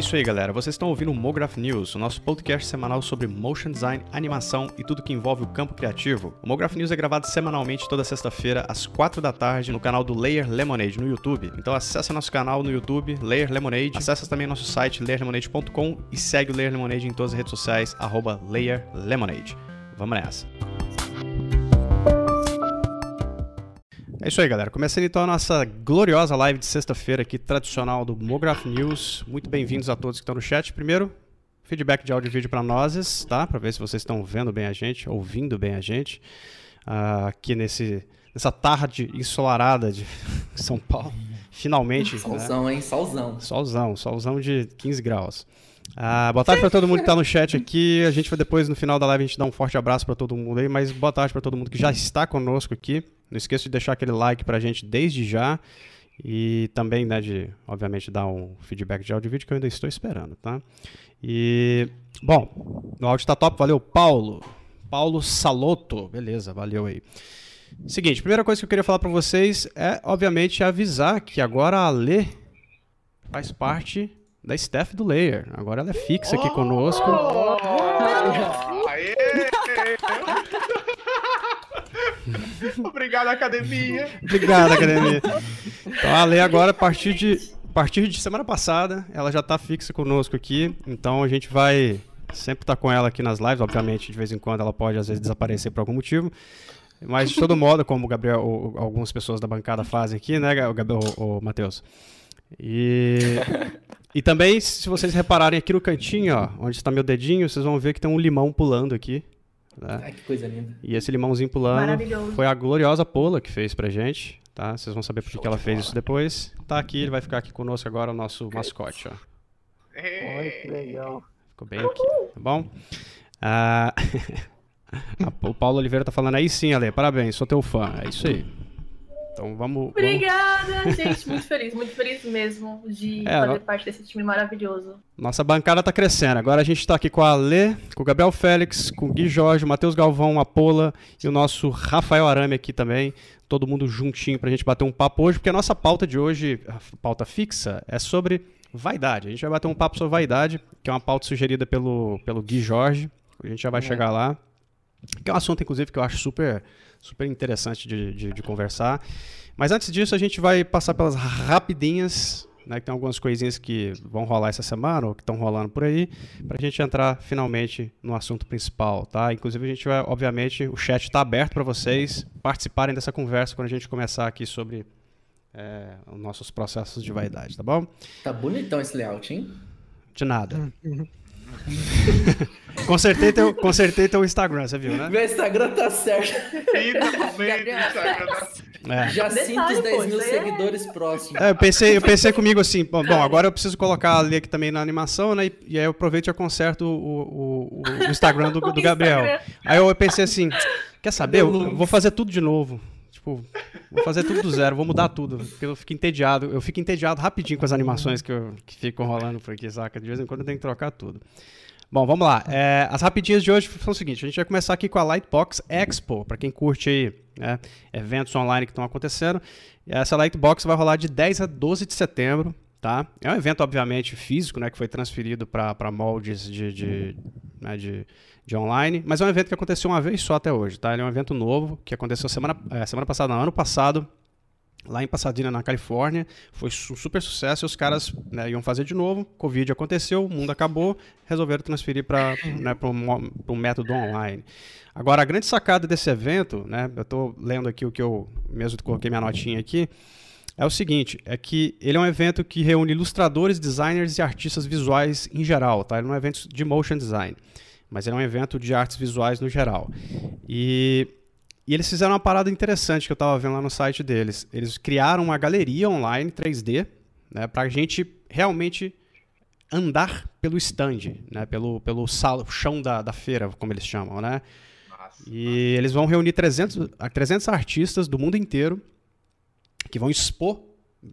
isso aí, galera. Vocês estão ouvindo o Mograph News, o nosso podcast semanal sobre motion design, animação e tudo que envolve o campo criativo. O Mograph News é gravado semanalmente toda sexta-feira às 4 da tarde no canal do Layer Lemonade no YouTube. Então acessa nosso canal no YouTube, Layer Lemonade. Acessa também nosso site layerlemonade.com e segue o Layer Lemonade em todas as redes sociais arroba Layer Lemonade. Vamos nessa. É isso aí, galera. Começando então a nossa gloriosa live de sexta-feira aqui, tradicional do Mograph News. Muito bem-vindos a todos que estão no chat. Primeiro, feedback de áudio e vídeo para nós, tá? Para ver se vocês estão vendo bem a gente, ouvindo bem a gente. Uh, aqui nesse, nessa tarde ensolarada de São Paulo. Finalmente. Solzão, né? hein? Solzão. Solzão, solzão de 15 graus. Ah, boa tarde para todo mundo que está no chat aqui. A gente vai depois, no final da live, a gente dá um forte abraço para todo mundo aí, mas boa tarde para todo mundo que já está conosco aqui. Não esqueça de deixar aquele like para a gente desde já. E também, né, de, obviamente, dar um feedback de áudio e vídeo que eu ainda estou esperando, tá? E, bom, o áudio está top, valeu, Paulo. Paulo Saloto, beleza, valeu aí. Seguinte, primeira coisa que eu queria falar para vocês é, obviamente, avisar que agora a Lê faz parte da staff do Layer. Agora ela é fixa aqui conosco. Oh, aê! Obrigado, academia. Obrigado, academia. Então a Lê agora, a partir de, a partir de semana passada, ela já está fixa conosco aqui. Então a gente vai sempre estar tá com ela aqui nas lives. Obviamente, de vez em quando ela pode às vezes desaparecer por algum motivo. Mas de todo modo, como o Gabriel, ou, algumas pessoas da bancada fazem aqui, né, o Gabriel, o, o Matheus? E, e também, se vocês repararem aqui no cantinho, ó, onde está meu dedinho, vocês vão ver que tem um limão pulando aqui. Né? Ai, que coisa linda. E esse limãozinho pulando foi a gloriosa Pola que fez pra gente, tá? Vocês vão saber por que ela fez isso depois. Tá aqui, ele vai ficar aqui conosco agora, o nosso mascote, ó. Olha que legal. Ficou bem aqui, tá bom? Ah, o Paulo Oliveira tá falando aí sim, Ale, parabéns, sou teu fã. É isso aí. Então vamos. Obrigada, vamos... gente. Muito feliz, muito feliz mesmo de é, fazer no... parte desse time maravilhoso. Nossa bancada tá crescendo. Agora a gente tá aqui com a Lê, com o Gabriel Félix, com o Gui Jorge, o Matheus Galvão, a Pola e o nosso Rafael Arame aqui também. Todo mundo juntinho pra gente bater um papo hoje, porque a nossa pauta de hoje, a pauta fixa, é sobre vaidade. A gente vai bater um papo sobre vaidade, que é uma pauta sugerida pelo, pelo Gui Jorge. A gente já vai é. chegar lá. Que é um assunto, inclusive, que eu acho super super interessante de, de, de, conversar. Mas antes disso, a gente vai passar pelas rapidinhas, né, que tem algumas coisinhas que vão rolar essa semana ou que estão rolando por aí, para a gente entrar finalmente no assunto principal, tá? Inclusive, a gente vai, obviamente, o chat está aberto para vocês participarem dessa conversa quando a gente começar aqui sobre é, os nossos processos de vaidade, tá bom? Tá bonitão esse layout, hein? De nada. Consertei, teu, consertei teu Instagram, você viu, né? Meu Instagram tá certo. Finalmente, Instagram tá certo. É. Já sinto os 10 mil é. seguidores próximos. É, eu, pensei, eu pensei comigo assim, bom, bom, agora eu preciso colocar ali aqui também na animação, né? E, e aí eu aproveito e eu conserto o, o, o Instagram do, do Gabriel. Aí eu pensei assim, quer saber? Eu vou fazer tudo de novo. Tipo, vou fazer tudo do zero, vou mudar tudo. Porque eu fico entediado. Eu fico entediado rapidinho com as animações que, eu, que ficam rolando por aqui, saca? De vez em quando eu tenho que trocar tudo. Bom, vamos lá. É, as rapidinhas de hoje são o seguinte: a gente vai começar aqui com a Lightbox Expo, para quem curte aí, né, eventos online que estão acontecendo. Essa Lightbox vai rolar de 10 a 12 de setembro. Tá? É um evento, obviamente, físico, né, que foi transferido para moldes de, de, né, de, de, online, mas é um evento que aconteceu uma vez só até hoje. Tá? Ele é um evento novo que aconteceu semana, é, semana passada, ano passado, lá em Pasadena, na Califórnia. Foi um super sucesso os caras né, iam fazer de novo. Covid aconteceu, o mundo acabou, resolveram transferir para né, um, um, método online. Agora, a grande sacada desse evento, né, eu estou lendo aqui o que eu mesmo coloquei minha notinha aqui, é o seguinte, é que ele é um evento que reúne ilustradores, designers e artistas visuais em geral, tá? Ele não é um evento de motion design, mas ele é um evento de artes visuais no geral. E, e eles fizeram uma parada interessante que eu estava vendo lá no site deles. Eles criaram uma galeria online 3D, né, para a gente realmente andar pelo stand, né, pelo, pelo sal, chão da, da feira, como eles chamam, né? E eles vão reunir 300, 300 artistas do mundo inteiro que vão expor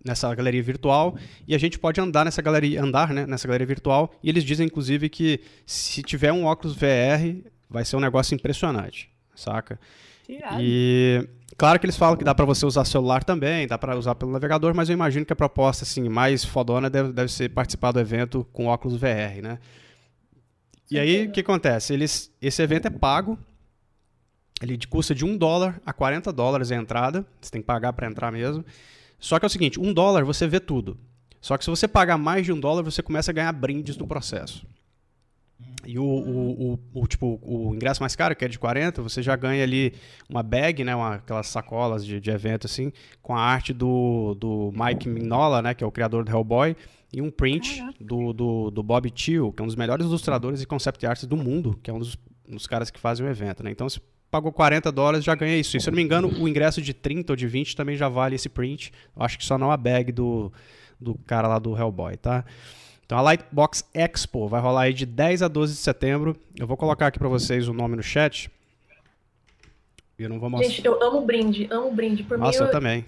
nessa galeria virtual e a gente pode andar nessa galeria, andar né, nessa galeria virtual e eles dizem inclusive que se tiver um óculos VR vai ser um negócio impressionante, saca? E Claro que eles falam que dá para você usar celular também, dá para usar pelo navegador, mas eu imagino que a proposta assim mais fodona deve, deve ser participar do evento com óculos VR, né? E aí, o que acontece? Eles, esse evento é pago, ele custa de 1 dólar a 40 dólares a entrada, você tem que pagar para entrar mesmo. Só que é o seguinte, 1 dólar você vê tudo. Só que se você pagar mais de 1 dólar, você começa a ganhar brindes no processo. E o, o, o, o, tipo, o ingresso mais caro, que é de 40, você já ganha ali uma bag, né? Uma, aquelas sacolas de, de evento, assim, com a arte do, do Mike Mignola, né? Que é o criador do Hellboy. E um print do, do, do Bob Thiel, que é um dos melhores ilustradores e concept artists do mundo, que é um dos, dos caras que fazem o evento, né? Então, pagou 40 dólares, já ganha isso. E se eu não me engano, o ingresso de 30 ou de 20 também já vale esse print. Eu acho que só não a bag do, do cara lá do Hellboy, tá? Então a Lightbox Expo vai rolar aí de 10 a 12 de setembro. Eu vou colocar aqui para vocês o nome no chat. Eu não vou mostrar. Gente, eu amo brinde, amo brinde. Por Nossa, mim, eu, eu, também.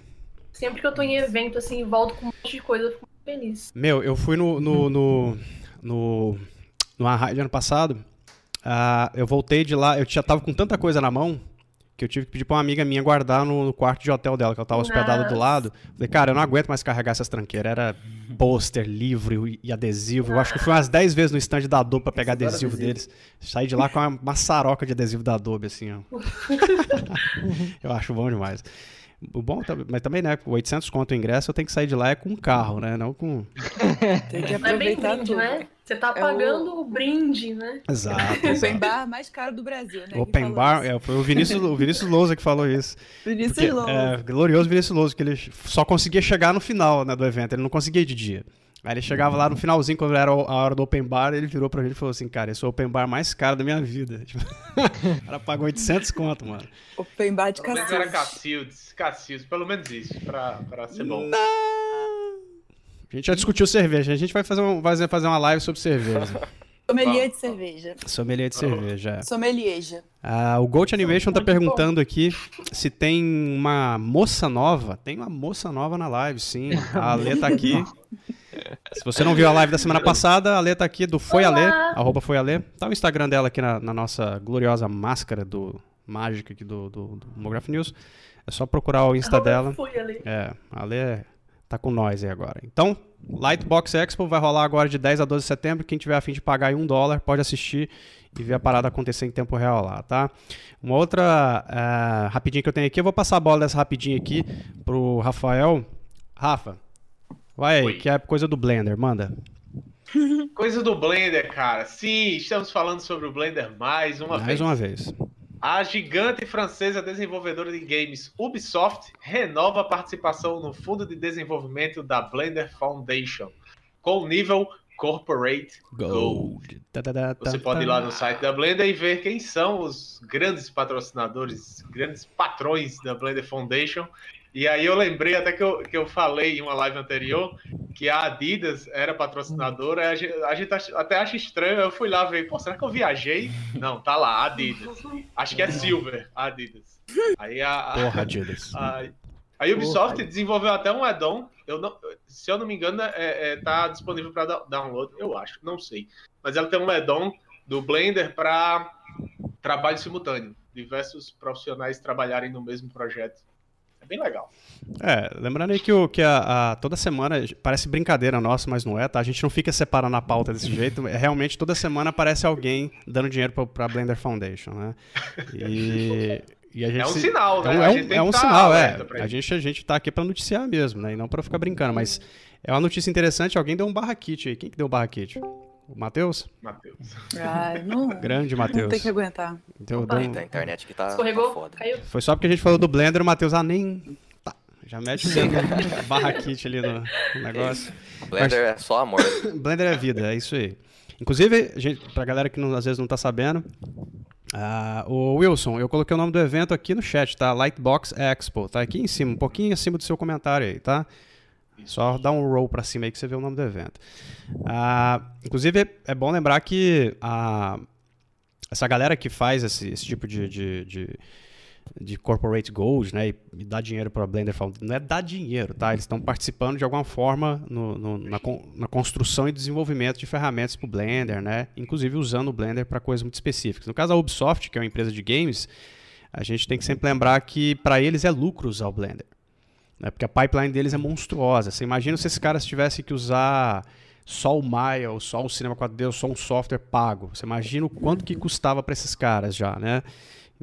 Sempre que eu tô em evento, assim, volto com um monte de coisa, eu fico muito feliz. Meu, eu fui no. no, no, no, no ano passado. Uh, eu voltei de lá, eu já tava com tanta coisa na mão que eu tive que pedir pra uma amiga minha guardar no, no quarto de hotel dela, que ela tava hospedada do lado. Falei, cara, eu não aguento mais carregar essas tranqueiras. Era pôster, livro e adesivo. Eu acho que fui umas 10 vezes no stand da Adobe pra pegar adesivo, adesivo deles. Saí de lá com uma maçaroca de adesivo da Adobe, assim, ó. eu acho bom demais. O bom, mas também, né? 800 conto o ingresso, eu tenho que sair de lá é com um carro, né? Não com. Tem que aproveitar é brinde, tudo. Né? Você tá pagando é o... o... brinde, né? Exato. exato. Open bar mais caro do Brasil, né? Open bar, é, foi o Vinícius, o Vinícius Lousa que falou isso. Vinícius Porque, Lousa. É, glorioso Vinícius Lousa, que ele só conseguia chegar no final né, do evento, ele não conseguia ir de dia. Aí ele chegava lá no finalzinho, quando era a hora do open bar, ele virou pra gente e falou assim, cara, esse é o open bar mais caro da minha vida. Tipo, o cara pagou 800 conto, mano. Open bar de Cacildes. Pelo menos era Cacildes, Cacildes, pelo menos isso, pra, pra ser bom. Não. A gente já discutiu cerveja, a gente vai fazer, um, vai fazer uma live sobre cerveja. Sommelier de cerveja. Sommelier de cerveja. Sommelieja. Ah, o Gold Animation tá perguntando aqui se tem uma moça nova. Tem uma moça nova na live, sim. A Alê tá aqui. Se você não viu a live da semana passada, a Lê tá aqui do Foi Alê, arroba Foi Alê. Tá o Instagram dela aqui na, na nossa gloriosa máscara do mágica aqui do, do, do Homograph News. É só procurar o Insta dela. Foi Alê. É, a Lê tá com nós aí agora. Então, Lightbox Expo vai rolar agora de 10 a 12 de setembro. Quem tiver a fim de pagar aí um dólar pode assistir e ver a parada acontecer em tempo real lá, tá? Uma outra uh, rapidinho que eu tenho aqui, eu vou passar a bola dessa rapidinho aqui pro Rafael. Rafa, Vai aí, que é coisa do Blender, manda. Coisa do Blender, cara. Sim, estamos falando sobre o Blender mais uma mais vez. Mais uma vez. A gigante francesa desenvolvedora de games Ubisoft renova a participação no fundo de desenvolvimento da Blender Foundation, com o nível Corporate Gold. Da, da, da, Você pode ir lá no site da Blender e ver quem são os grandes patrocinadores, grandes patrões da Blender Foundation e aí eu lembrei até que eu, que eu falei em uma live anterior que a Adidas era patrocinadora, a gente, a gente até acha estranho, eu fui lá ver, pô, será que eu viajei? Não, tá lá, Adidas. Acho que é Silver, Adidas. Aí a, Porra, Adidas. A, a Ubisoft Porra. desenvolveu até um add-on, eu não, se eu não me engano, é, é tá disponível para download, eu acho, não sei. Mas ela tem um add-on do Blender para trabalho simultâneo, diversos profissionais trabalharem no mesmo projeto bem legal. É, lembrando aí que, o, que a, a, toda semana, parece brincadeira nossa, mas não é, tá? A gente não fica separando a pauta desse jeito. É, realmente, toda semana aparece alguém dando dinheiro pra, pra Blender Foundation, né? E... É um sinal, né? É um, é um tá sinal, é. A gente, a gente tá aqui para noticiar mesmo, né? E não para ficar brincando. Mas é uma notícia interessante. Alguém deu um barra kit aí. Quem que deu o barra kit? O Matheus? Matheus. Ai, não. Grande Matheus. Tem que aguentar. Deu um... A internet que tá, Escorregou, tá foda. Caiu. Foi só porque a gente falou do Blender, o Matheus, ah, nem. Tá. Já mete o barra kit ali no, no negócio. Blender Mas... é só amor. Blender é vida, é isso aí. Inclusive, gente, pra galera que não, às vezes não tá sabendo, uh, o Wilson, eu coloquei o nome do evento aqui no chat, tá? Lightbox Expo, tá aqui em cima, um pouquinho acima do seu comentário aí, tá? Só dá um roll para cima aí que você vê o nome do evento. Uh, inclusive, é bom lembrar que essa galera que faz esse, esse tipo de, de, de, de, corporate goals, né, e, e dá dinheiro para Blender Foundation, não é dar dinheiro, tá? Eles estão participando de alguma forma no, no, na, na, construção e desenvolvimento de ferramentas para o Blender, né? Inclusive usando o Blender para coisas muito específicas. No caso da Ubisoft, que é uma empresa de games, a gente tem que sempre lembrar que para eles é lucro usar o Blender. Né? Porque a pipeline deles é monstruosa. Você imagina se esses caras tivessem que usar só o Maya, só o Cinema 4D, ou só um software pago. Você imagina o quanto que custava para esses caras já, né?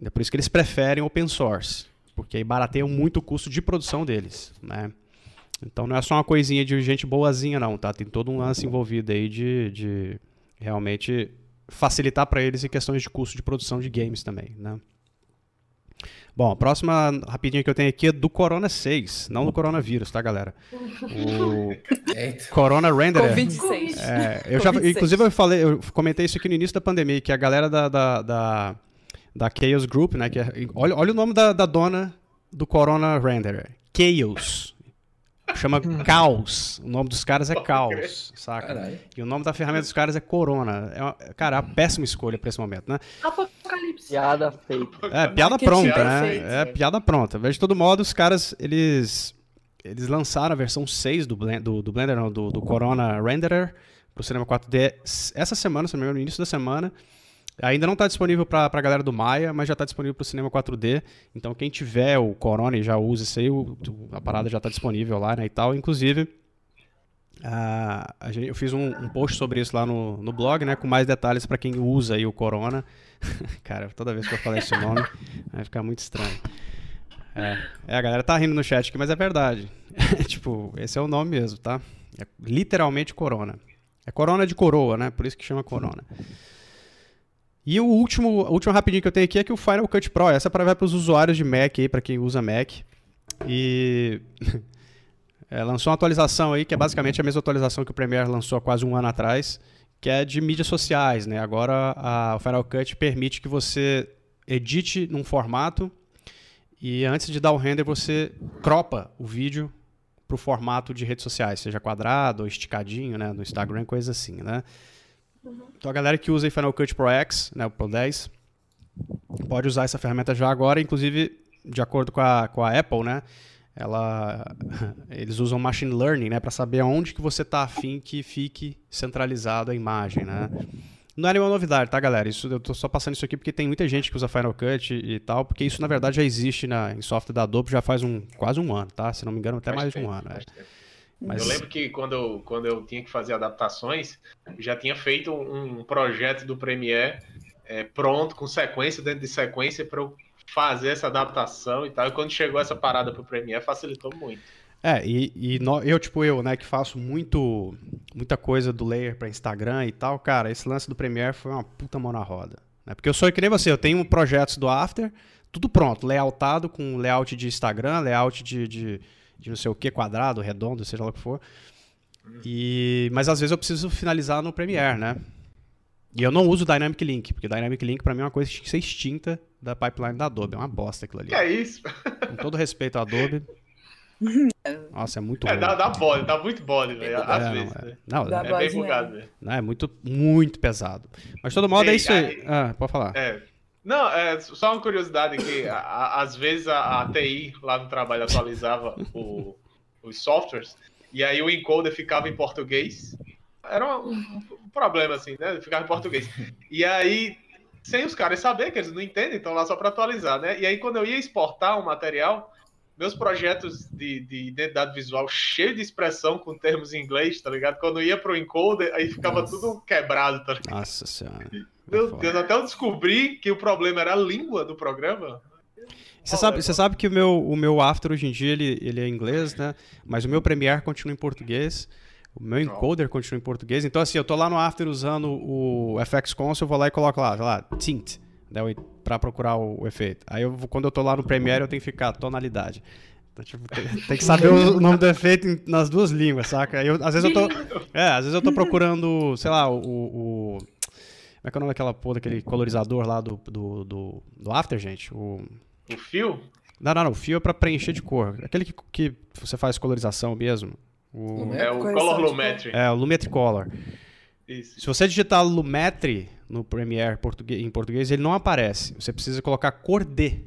É por isso que eles preferem open source, porque aí barateiam muito o custo de produção deles, né? Então não é só uma coisinha de gente boazinha não, tá? Tem todo um lance envolvido aí de, de realmente facilitar para eles em questões de custo de produção de games também, né? Bom, a próxima rapidinha que eu tenho aqui é do Corona 6, não do coronavírus, tá, galera? O Corona Renderer. Covid-6. É, eu já, inclusive, eu falei, eu comentei isso aqui no início da pandemia, que a galera da, da, da, da Chaos Group, né? Que é, olha, olha o nome da, da dona do Corona Renderer. Chaos. Chama Caos. O nome dos caras é Caos, saca? Carai. E o nome da ferramenta dos caras é Corona. É uma, cara, é uma péssima escolha pra esse momento, né? Apocalipse. Piada feita. É, piada pronta, né? É piada pronta. Mas de todo modo, os caras, eles eles lançaram a versão 6 do, Blend, do, do Blender, não, do, do Corona Renderer pro Cinema 4D essa semana, se não me engano, no início da semana. Ainda não está disponível para a galera do Maia, mas já está disponível para o cinema 4D. Então quem tiver o Corona e já usa isso aí, o, a parada já está disponível lá né, e tal. Inclusive, uh, gente, eu fiz um, um, post sobre isso lá no, no blog, né, com mais detalhes para quem usa aí o Corona. Cara, toda vez que eu falar esse nome, vai ficar muito estranho. É, é, a galera tá rindo no chat aqui, mas é verdade. tipo, esse é o nome mesmo, tá? É literalmente Corona. É Corona de coroa, né? Por isso que chama Corona. E o último, o último rapidinho que eu tenho aqui é que o Final Cut Pro, essa é para os usuários de Mac aí, para quem usa Mac. E é, lançou uma atualização aí, que é basicamente a mesma atualização que o Premiere lançou há quase um ano atrás, que é de mídias sociais, né? Agora a, o Final Cut permite que você edite num formato e antes de dar o render você cropa o vídeo para o formato de redes sociais, seja quadrado ou esticadinho, né? No Instagram, coisa assim, né? Uhum. Então a galera que usa Final Cut Pro X, né, o Pro 10, pode usar essa ferramenta já agora, inclusive de acordo com a, com a Apple, né? Ela, eles usam machine learning, né, para saber aonde que você está afim que fique centralizado a imagem, né? Não é nenhuma novidade, tá, galera? Isso, eu tô só passando isso aqui porque tem muita gente que usa Final Cut e, e tal, porque isso na verdade já existe na, em software da Adobe já faz um, quase um ano, tá? Se não me engano, até mais de um ano. É. Mas... Eu lembro que quando eu, quando eu tinha que fazer adaptações, já tinha feito um projeto do Premiere é, pronto, com sequência dentro de sequência, para eu fazer essa adaptação e tal. E quando chegou essa parada para o Premiere, facilitou muito. É, e, e no, eu, tipo eu, né, que faço muito, muita coisa do layer para Instagram e tal, cara, esse lance do Premiere foi uma puta mão na roda. Né? Porque eu sou que nem você, eu tenho projetos do After, tudo pronto, layoutado com layout de Instagram, layout de, de de não sei o que, quadrado, redondo, seja lá o que for. E, mas às vezes eu preciso finalizar no Premiere, né? E eu não uso Dynamic Link, porque Dynamic Link para mim é uma coisa que tem que ser extinta da pipeline da Adobe. É uma bosta aquilo ali. Que é isso? Com todo respeito à Adobe. Nossa, é muito é. Dá, dá bode, dá muito bode, velho. Às é, vezes. Não, é, não, é, é bem bugado, velho. É muito, muito pesado. Mas todo modo é isso aí. aí. Ah, pode falar. É. Não, é só uma curiosidade que a, a, às vezes a, a, TI lá no trabalho atualizava o, os softwares e aí o encoder ficava em português. Era um, um, problema assim, né? Ficava em português. E aí, sem os caras saber que eles não entendem, estão lá só para atualizar, né? E aí quando eu ia exportar um material, meus projetos de, de, identidade visual cheio de expressão com termos em inglês, tá ligado? Quando eu ia pro encoder, aí ficava Nossa. tudo quebrado, tá ligado? Nossa senhora. Meu Deus, até eu descobri que o problema era a língua do programa. Você sabe, você sabe que o meu, o meu After hoje em dia ele, ele é inglês, né? Mas o meu Premiere continua em português. O meu encoder continua em português. Então, assim, eu tô lá no After usando o FX Console, eu vou lá e coloco lá, sei lá, tint, né, pra procurar o, o, efeito. Aí, eu, quando eu tô lá no Premiere, eu tenho que ficar tonalidade. Então, tipo, tem, tem, que saber o nome do efeito nas duas línguas, saca? Eu, às vezes eu tô. É, às vezes eu tô procurando, sei lá, o, o como é que é o nome daquela porra, daquele colorizador lá do, do, do, do After, gente? O... o fio? Não, não, não. O fio é pra preencher de cor. Aquele que, que você faz colorização mesmo. O... É o Color Lumetri. É, o Lumetri Color. Isso. Se você digitar Lumetri no Premiere português, em português, ele não aparece. Você precisa colocar cor D.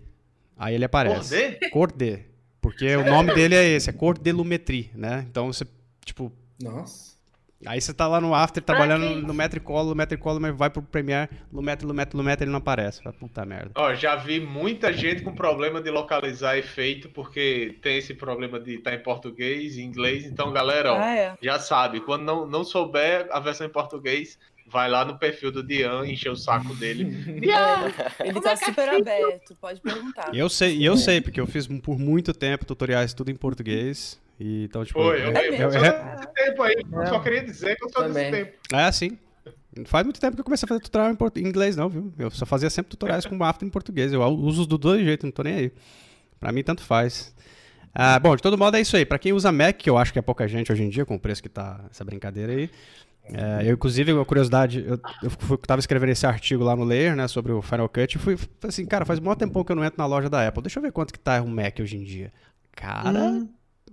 Aí ele aparece. Cor D? Cor D. Porque Sério? o nome dele é esse, é cor de Lumetri, né? Então você, tipo... Nossa. Aí você tá lá no After trabalhando okay. no Metricolo, Metricolo, mas vai pro Premiere, Lumetri, Lumetri, Lumetri, ele não aparece. Puta merda. Ó, já vi muita gente com problema de localizar efeito, porque tem esse problema de estar tá em português e inglês. Então, galera, ó, ah, é. já sabe, quando não, não souber a versão em português, vai lá no perfil do Dian, encher o saco dele. Dian, ele tá super aberto, pode perguntar. Eu sei, e eu sei, porque eu fiz por muito tempo tutoriais tudo em português. E, então, tipo. Foi, eu, é, eu, eu, eu, tempo aí. Eu só queria dizer que eu sou desse tempo. É, sim. Faz muito tempo que eu comecei a fazer tutorial em, inglês, não, viu? Eu só fazia sempre tutoriais com after em português. Eu uso dos dois jeitos, não tô nem aí. Pra mim, tanto faz. Ah, bom, de todo modo é isso aí. Pra quem usa Mac, que eu acho que é pouca gente hoje em dia, com o preço que tá essa brincadeira aí. É, eu, inclusive, uma curiosidade, eu, eu fui, tava escrevendo esse artigo lá no Layer, né, sobre o Final Cut, e fui assim, cara, faz um tempão que eu não entro na loja da Apple. Deixa eu ver quanto que tá um Mac hoje em dia. Cara, hum.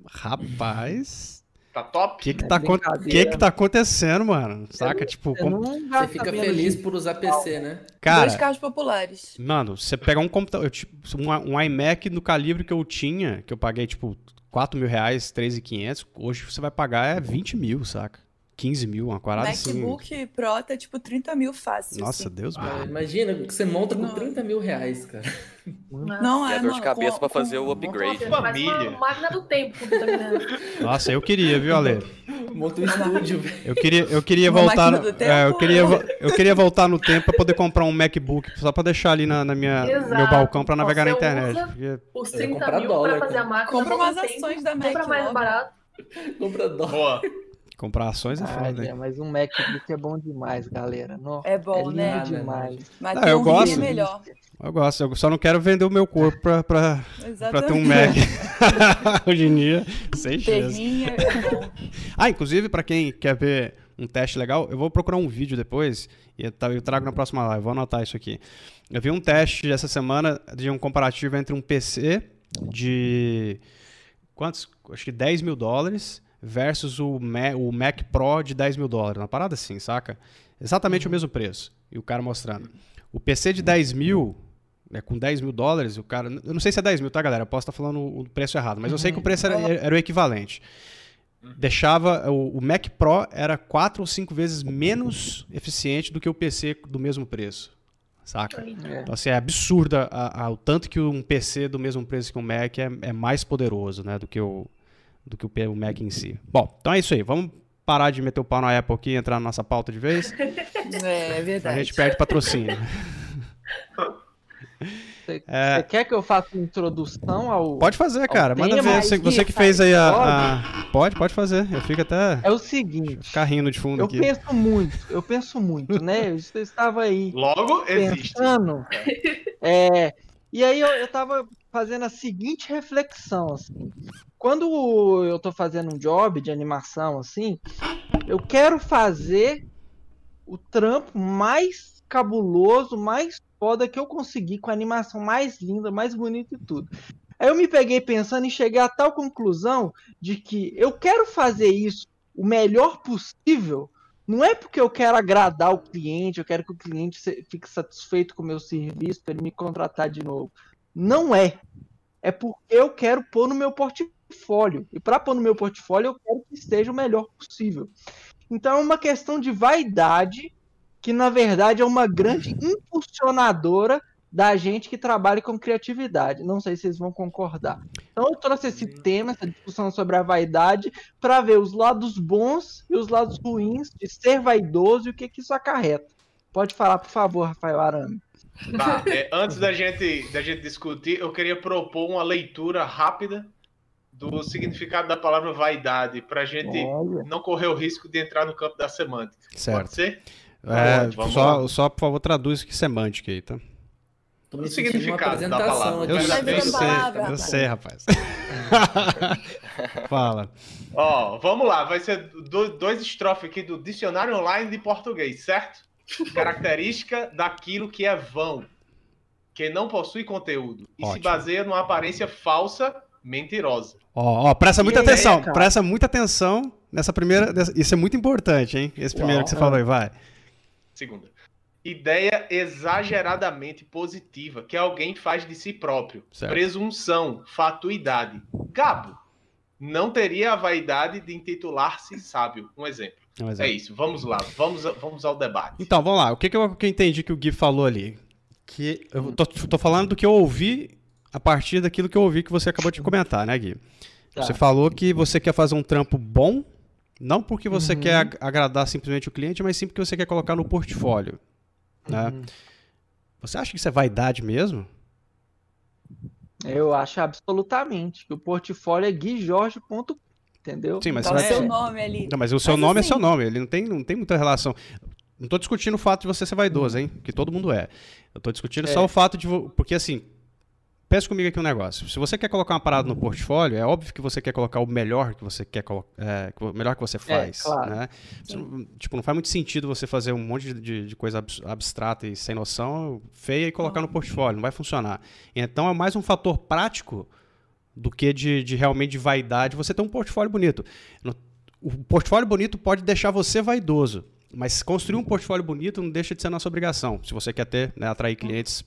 Rapaz. Tá top? O que que, tá, que que tá acontecendo, mano? Saca? Não, tipo, você fica feliz por usar PC, né? Cara, Dois carros populares. Mano, você pegar um computador, tipo, um, um iMac no calibre que eu tinha, que eu paguei, tipo, 4 mil reais, 3.500, hoje você vai pagar é 20 mil, saca? 15 mil, uma parada assim. MacBook Pro tá tipo 30 mil fácil. Nossa, assim. Deus ah, Imagina que você monta com não. 30 mil reais, cara. Não, é. é dor de cabeça com, pra fazer com, o upgrade. Família. Uma máquina do tempo com 30 Nossa, eu queria, viu, Ale? Monta um estúdio, velho. Eu queria, eu queria voltar. É, eu, queria, eu queria voltar no tempo pra poder comprar um MacBook só pra deixar ali na, na minha, meu balcão pra navegar na internet. Usa os 30 mil dólar, pra fazer a máquina. Compra umas ações da Mac. Compra mais barato. Compra dólar. Boa. Comprar ações é foda, né? Mas um MacBook é bom demais, galera. No, é bom, é né? demais. Mas não, eu um gosto. É melhor. Eu gosto, eu só não quero vender o meu corpo pra, pra, pra ter um Mac. Hoje em dia, sem chance. É ah, inclusive, pra quem quer ver um teste legal, eu vou procurar um vídeo depois e eu trago na próxima live. Vou anotar isso aqui. Eu vi um teste essa semana de um comparativo entre um PC de. Quantos? Acho que 10 mil dólares versus o Mac, o Mac Pro de 10 mil dólares. Uma parada assim, saca? Exatamente uhum. o mesmo preço. E o cara mostrando. O PC de 10 mil, né, com 10 mil dólares, o cara. Eu não sei se é 10 mil, tá, galera? Eu posso estar falando o preço errado, mas eu sei que o preço era, era o equivalente. Deixava. O, o, Mac Pro era 4 ou 5 vezes menos eficiente do que o PC do mesmo preço. Saca? Então, assim, é absurdo a, a, o tanto que um PC do mesmo preço que um Mac é, é mais poderoso, né? Do que o, do que o Mac em si. Bom, então é isso aí. Vamos parar de meter o pau na Apple aqui e entrar na nossa pauta de vez. É, é verdade. A gente perde patrocínio. Você, é... quer que eu faça introdução ao. Pode fazer, cara. Manda ver. Você, você que fez aí a, a, Pode, pode fazer. Eu fico até. É o seguinte. Carrinho de fundo eu aqui. Eu penso muito, eu penso muito, né? Você estava aí. Logo pensando, existe. É. E aí eu, eu tava fazendo a seguinte reflexão, assim quando eu tô fazendo um job de animação assim, eu quero fazer o trampo mais cabuloso, mais foda que eu conseguir, com a animação mais linda, mais bonita e tudo. Aí eu me peguei pensando em chegar a tal conclusão de que eu quero fazer isso o melhor possível, não é porque eu quero agradar o cliente, eu quero que o cliente fique satisfeito com o meu serviço para ele me contratar de novo. Não é. É porque eu quero pôr no meu portfólio portfólio. E para pôr no meu portfólio, eu quero que esteja o melhor possível. Então é uma questão de vaidade, que na verdade é uma grande impulsionadora da gente que trabalha com criatividade. Não sei se vocês vão concordar. Então eu trouxe esse tema, essa discussão sobre a vaidade, para ver os lados bons e os lados ruins de ser vaidoso e o que, que isso acarreta. Pode falar, por favor, Rafael Arame. Tá, é, antes da gente, da gente discutir, eu queria propor uma leitura rápida do significado da palavra vaidade, para a gente Olha. não correr o risco de entrar no campo da semântica. Certo. Pode ser? É, só, só, por favor, traduz que semântica aí, tá? O significado da palavra. Eu, sei, eu, sei, eu sei, rapaz. Fala. Ó, vamos lá, vai ser dois estrofes aqui do Dicionário Online de Português, certo? Característica daquilo que é vão, que não possui conteúdo e Ótimo. se baseia numa aparência falsa mentirosa. Ó, ó, presta muita atenção, é, presta muita atenção nessa primeira. Isso é muito importante, hein? Esse primeiro Uau. que você falou aí, vai. Segunda. Ideia exageradamente positiva que alguém faz de si próprio. Certo. Presunção, fatuidade. Gabo, não teria a vaidade de intitular-se sábio. Um exemplo. um exemplo. É isso. Vamos lá. Vamos, vamos ao debate. Então, vamos lá. O que, que, eu, que eu entendi que o Gui falou ali? Que eu tô, tô falando do que eu ouvi a partir daquilo que eu ouvi que você acabou de comentar, né, Gui? Tá. Você falou que você quer fazer um trampo bom, não porque você uhum. quer agradar simplesmente o cliente, mas sim porque você quer colocar no portfólio. Né? Uhum. Você acha que isso é vaidade mesmo? Eu acho absolutamente que o portfólio é guijorge.com, entendeu? Sim, mas tá o seu nome ali. Não, mas o seu mas nome é assim... é seu nome, ele não tem, não tem muita relação. Não estou discutindo o fato de você ser vaidoso, hein? Que todo mundo é. Eu estou discutindo é. só o fato de. Porque assim, Pensa comigo aqui um negócio. Se você quer colocar uma parada no portfólio, é óbvio que você quer colocar o melhor que você quer é, o melhor que você é, faz. É, claro. né? tipo, não faz muito sentido você fazer um monte de, de, coisa abstrata e sem noção, feia, e colocar no portfólio. Não vai funcionar. Então é mais um fator prático do que de, de realmente de vaidade você ter um portfólio bonito. O portfólio bonito pode deixar você vaidoso. Mas construir um portfólio bonito não deixa de ser nossa obrigação. Se você quer ter, né, atrair clientes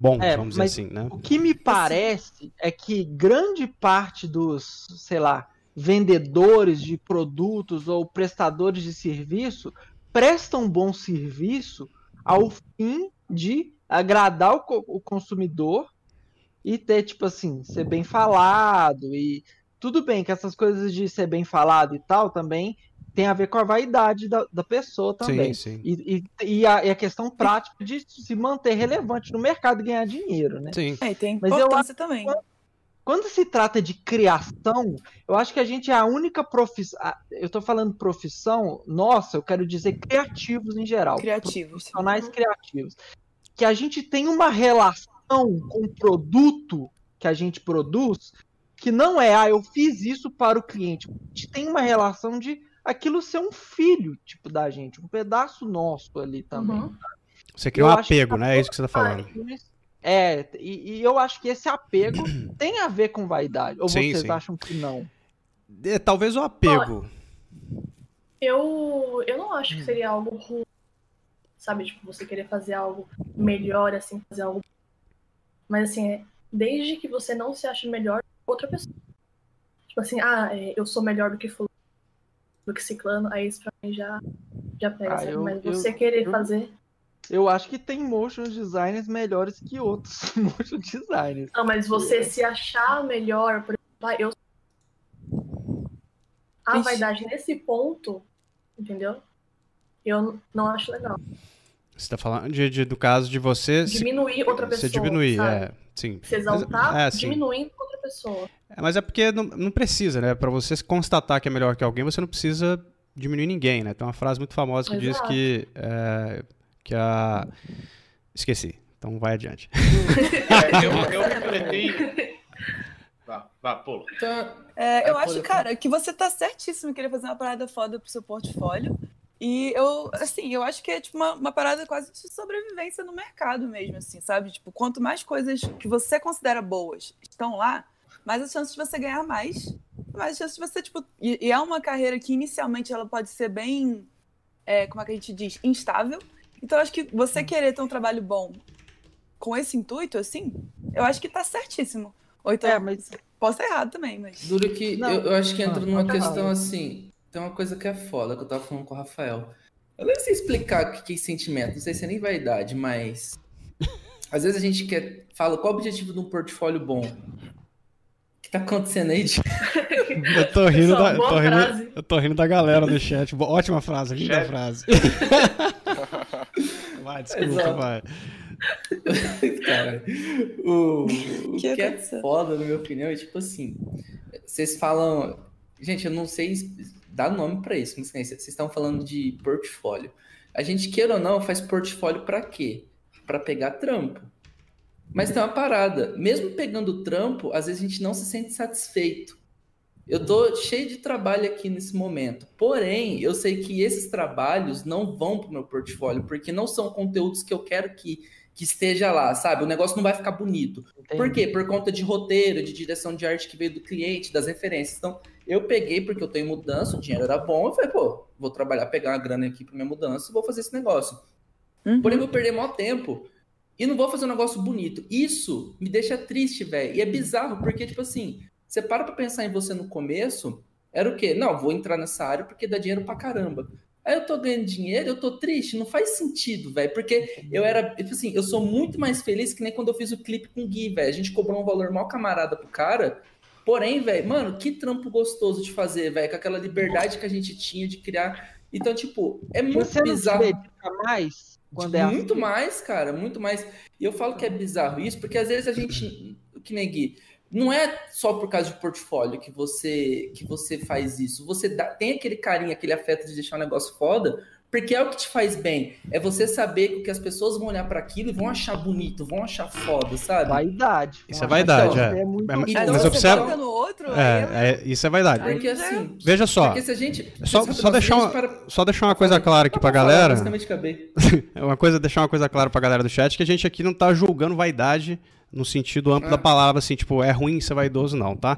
bons, é, vamos dizer assim, né? O que me parece é que grande parte dos, sei lá, vendedores de produtos ou prestadores de serviço prestam bom serviço ao fim de agradar o, o consumidor e ter, tipo assim, ser bem falado e tudo bem que essas coisas de ser bem falado e tal também tem a ver com a vaidade da, da pessoa também. Sim, sim. E, e, e, a, e, a, questão prática de se manter relevante no mercado e ganhar dinheiro, né? Sim. É, tem Mas eu acho também. Quando, quando, se trata de criação, eu acho que a gente é a única profissão. Eu estou falando profissão, nossa, eu quero dizer criativos em geral. Criativos. Profissionais criativos. Que a gente tem uma relação com o produto que a gente produz que não é, ah, eu fiz isso para o cliente. A gente tem uma relação de aquilo ser um filho, tipo, da gente, um pedaço nosso ali também. Uhum. Você cria um apego, né? É isso que você tá falando. É, e, e, eu acho que esse apego tem a ver com vaidade. Ou sim, vocês sim. acham que não? É, talvez o apego. Eu, eu não acho que seria algo ruim, sabe? Tipo, você querer fazer algo melhor, assim, fazer algo. Mas, assim, é, desde que você não se ache melhor outra pessoa. Tipo assim, ah, é, eu sou melhor do que fulano do que ciclano, aí isso pra mim já, já pega, ah, eu, Mas você eu, querer eu, fazer. Eu acho que tem motion designers melhores que outros motion designers. Não, mas você se achar melhor, por exemplo, ah, eu. A Ixi. vaidade nesse ponto, entendeu? Eu não acho legal. Você tá falando de, de do caso de você. Diminuir se, outra pessoa. Você diminuir, sabe? é. Sim. Se exaltar, mas, é, diminuindo outra pessoa. É, mas é porque não, não precisa, né? Para você constatar que é melhor que alguém, você não precisa diminuir ninguém, né? Tem uma frase muito famosa que Exato. diz que, é, que a. Esqueci. Então vai adiante. é, eu, eu refleti. Vá, vá, pula. Então, é, eu acho, cara, que você tá certíssimo em querer fazer uma parada foda pro seu portfólio. E eu, assim, eu acho que é tipo uma, uma parada quase de sobrevivência no mercado mesmo, assim, sabe? Tipo, quanto mais coisas que você considera boas estão lá, mais as chances de você ganhar mais, mais as chances de você, tipo. E, e é uma carreira que inicialmente ela pode ser bem. É, como é que a gente diz? Instável. Então, eu acho que você querer ter um trabalho bom com esse intuito, assim, eu acho que tá certíssimo. Ou então, é, mas... posso estar errado também, mas. Duro que eu, eu, acho que entra numa questão assim tem uma coisa que é foda, que eu tava falando com o Rafael. Eu nem sei explicar o que é sentimento, não sei se é nem vaidade, mas. Às vezes a gente quer. Fala, qual o objetivo de um portfólio bom? O que tá acontecendo aí? Eu, tô rindo da, tô rindo, eu tô rindo da galera no chat. Ótima frase, linda frase. vai, desculpa, Exato. vai. Cara, o, o que, que é foda, na minha opinião, é tipo assim: vocês falam. Gente, eu não sei dá nome para isso. Mas, vocês estão falando de portfólio. A gente, queira ou não, faz portfólio para quê? Para pegar trampo. Mas tem uma parada. Mesmo pegando trampo, às vezes a gente não se sente satisfeito. Eu tô cheio de trabalho aqui nesse momento. Porém, eu sei que esses trabalhos não vão para o meu portfólio, porque não são conteúdos que eu quero que que esteja lá, sabe? O negócio não vai ficar bonito. Entendi. Por quê? Por conta de roteiro, de direção de arte que veio do cliente, das referências. Então, eu peguei porque eu tenho mudança, o dinheiro era bom, eu falei, pô, vou trabalhar, pegar uma grana aqui para minha mudança e vou fazer esse negócio. Uhum. Porém, vou perder maior tempo e não vou fazer um negócio bonito. Isso me deixa triste, velho. E é bizarro, porque, tipo assim, Você para pra pensar em você no começo, era o quê? Não, vou entrar nessa área porque dá dinheiro pra caramba. Aí eu tô ganhando dinheiro, eu tô triste, não faz sentido, velho. Porque eu era, tipo assim, eu sou muito mais feliz que nem quando eu fiz o clipe com o Gui, velho. A gente cobrou um valor mal camarada pro cara. Porém, velho, mano, que trampo gostoso de fazer, velho, com aquela liberdade que a gente tinha de criar. Então, tipo, é muito Você bizarro. Não mais quando é muito assim? mais, cara, muito mais. E eu falo que é bizarro isso, porque às vezes a gente, que nem Gui, não é só por causa de portfólio que você que você faz isso. Você dá, tem aquele carinho, aquele afeto de deixar um negócio foda, porque é o que te faz bem. É você saber que as pessoas vão olhar para aquilo e vão achar bonito, vão achar foda, sabe? Vaidade. Isso é vaidade, é. é muito... é mas, mas observa... no outro, é, é, isso é vaidade. Porque assim, veja só. Porque se a gente só, só deixar uma, para... só deixar uma coisa clara aqui pra galera. Acabei. uma coisa deixar uma coisa clara pra galera do chat que a gente aqui não tá julgando vaidade no sentido amplo da ah. palavra, assim, tipo, é ruim ser vaidoso, não, tá?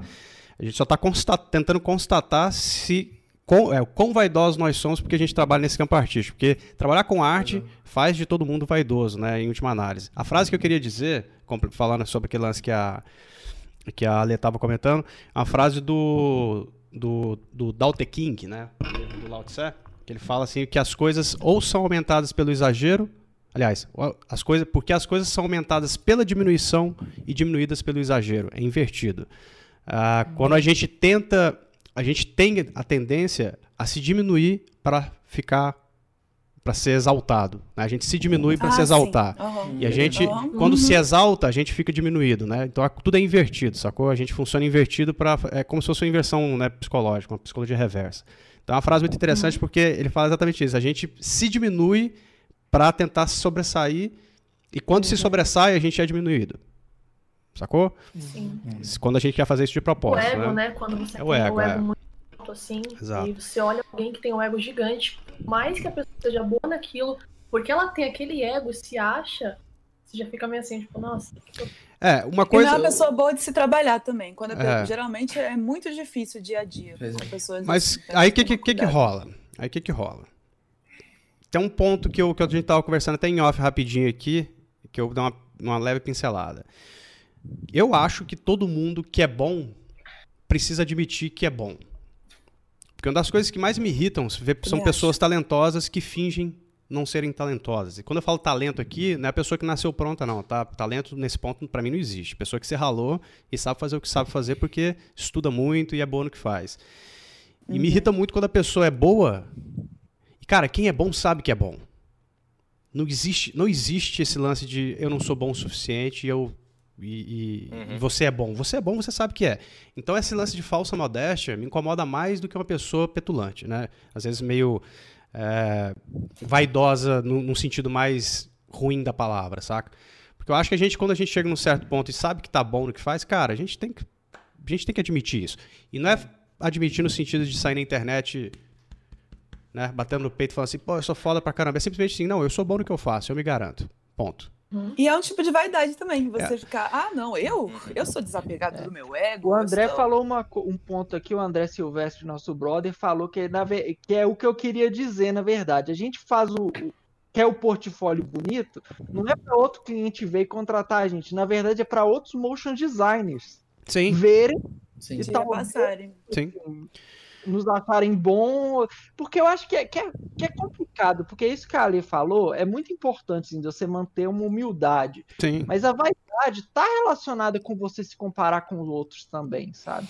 A gente só está constat tentando constatar se quão, é, quão vaidosos nós somos porque a gente trabalha nesse campo artístico. Porque trabalhar com arte uhum. faz de todo mundo vaidoso, né, em última análise. A frase que eu queria dizer, falando sobre aquele lance que a, que a Ale estava comentando, a frase do, do, do Dao Te King, né, do Lao Tse, que ele fala assim que as coisas ou são aumentadas pelo exagero Aliás, as coisas, porque as coisas são aumentadas pela diminuição e diminuídas pelo exagero. É invertido. Ah, quando a gente tenta, a gente tem a tendência a se diminuir para ficar, para ser exaltado. Né? A gente se diminui para ah, se exaltar. Uhum. E a gente, uhum. quando uhum. se exalta, a gente fica diminuído, né? Então tudo é invertido, sacou? A gente funciona invertido para, é como se fosse uma inversão né, psicológica, uma psicologia reversa. Então é uma frase muito interessante uhum. porque ele fala exatamente isso. A gente se diminui para tentar se sobressair. E quando uhum. se sobressai, a gente é diminuído. Sacou? Sim. Quando a gente quer fazer isso de propósito. O ego, né? né? Quando você é tem o ego, o ego é. muito alto assim, Exato. e você olha alguém que tem um ego gigante, mais que a pessoa seja boa naquilo, porque ela tem aquele ego e se acha, você já fica meio assim, tipo, nossa. É, uma coisa. E não é uma pessoa boa de se trabalhar também. Quando é. Geralmente é muito difícil dia a dia. Mas aí o que, que, que, que rola? Aí o que, que rola? Tem um ponto que, eu, que a gente estava conversando até em off rapidinho aqui, que eu dou uma, uma leve pincelada. Eu acho que todo mundo que é bom precisa admitir que é bom. Porque uma das coisas que mais me irritam são pessoas talentosas que fingem não serem talentosas. E quando eu falo talento aqui, não é a pessoa que nasceu pronta, não, tá? Talento nesse ponto para mim não existe. Pessoa que se ralou e sabe fazer o que sabe fazer porque estuda muito e é boa no que faz. E uhum. me irrita muito quando a pessoa é boa e, cara, quem é bom sabe que é bom. Não existe, não existe esse lance de eu não sou bom o suficiente e eu e, e, uhum. e, você é bom. Você é bom, você sabe que é. Então esse lance de falsa modéstia me incomoda mais do que uma pessoa petulante, né? Às vezes meio é, vaidosa no, num sentido mais ruim da palavra, saca? Porque eu acho que a gente, quando a gente chega num certo ponto e sabe que tá bom no que faz, cara, a gente tem que, a gente tem que admitir isso. E não é admitir no sentido de sair na internet né? Batendo no peito e falando assim, pô, eu sou foda pra caramba. É simplesmente assim, não, eu sou bom no que eu faço, eu me garanto. Ponto. Uhum. E é um tipo de vaidade também, você é. ficar, ah, não, eu, eu sou desapegado é. do meu ego. O André sou... falou uma, um ponto aqui, o André Silvestre, nosso brother, falou que, na, que é o que eu queria dizer, na verdade. A gente faz o, quer o portfólio bonito, não é para outro cliente ver e contratar a gente, na verdade é para outros motion designers Sim. verem Sim. e passarem. Sim nos acharem bom, porque eu acho que é, que é, que é complicado, porque isso que a Ali falou é muito importante, assim, de você manter uma humildade. Sim. Mas a vaidade está relacionada com você se comparar com os outros também, sabe?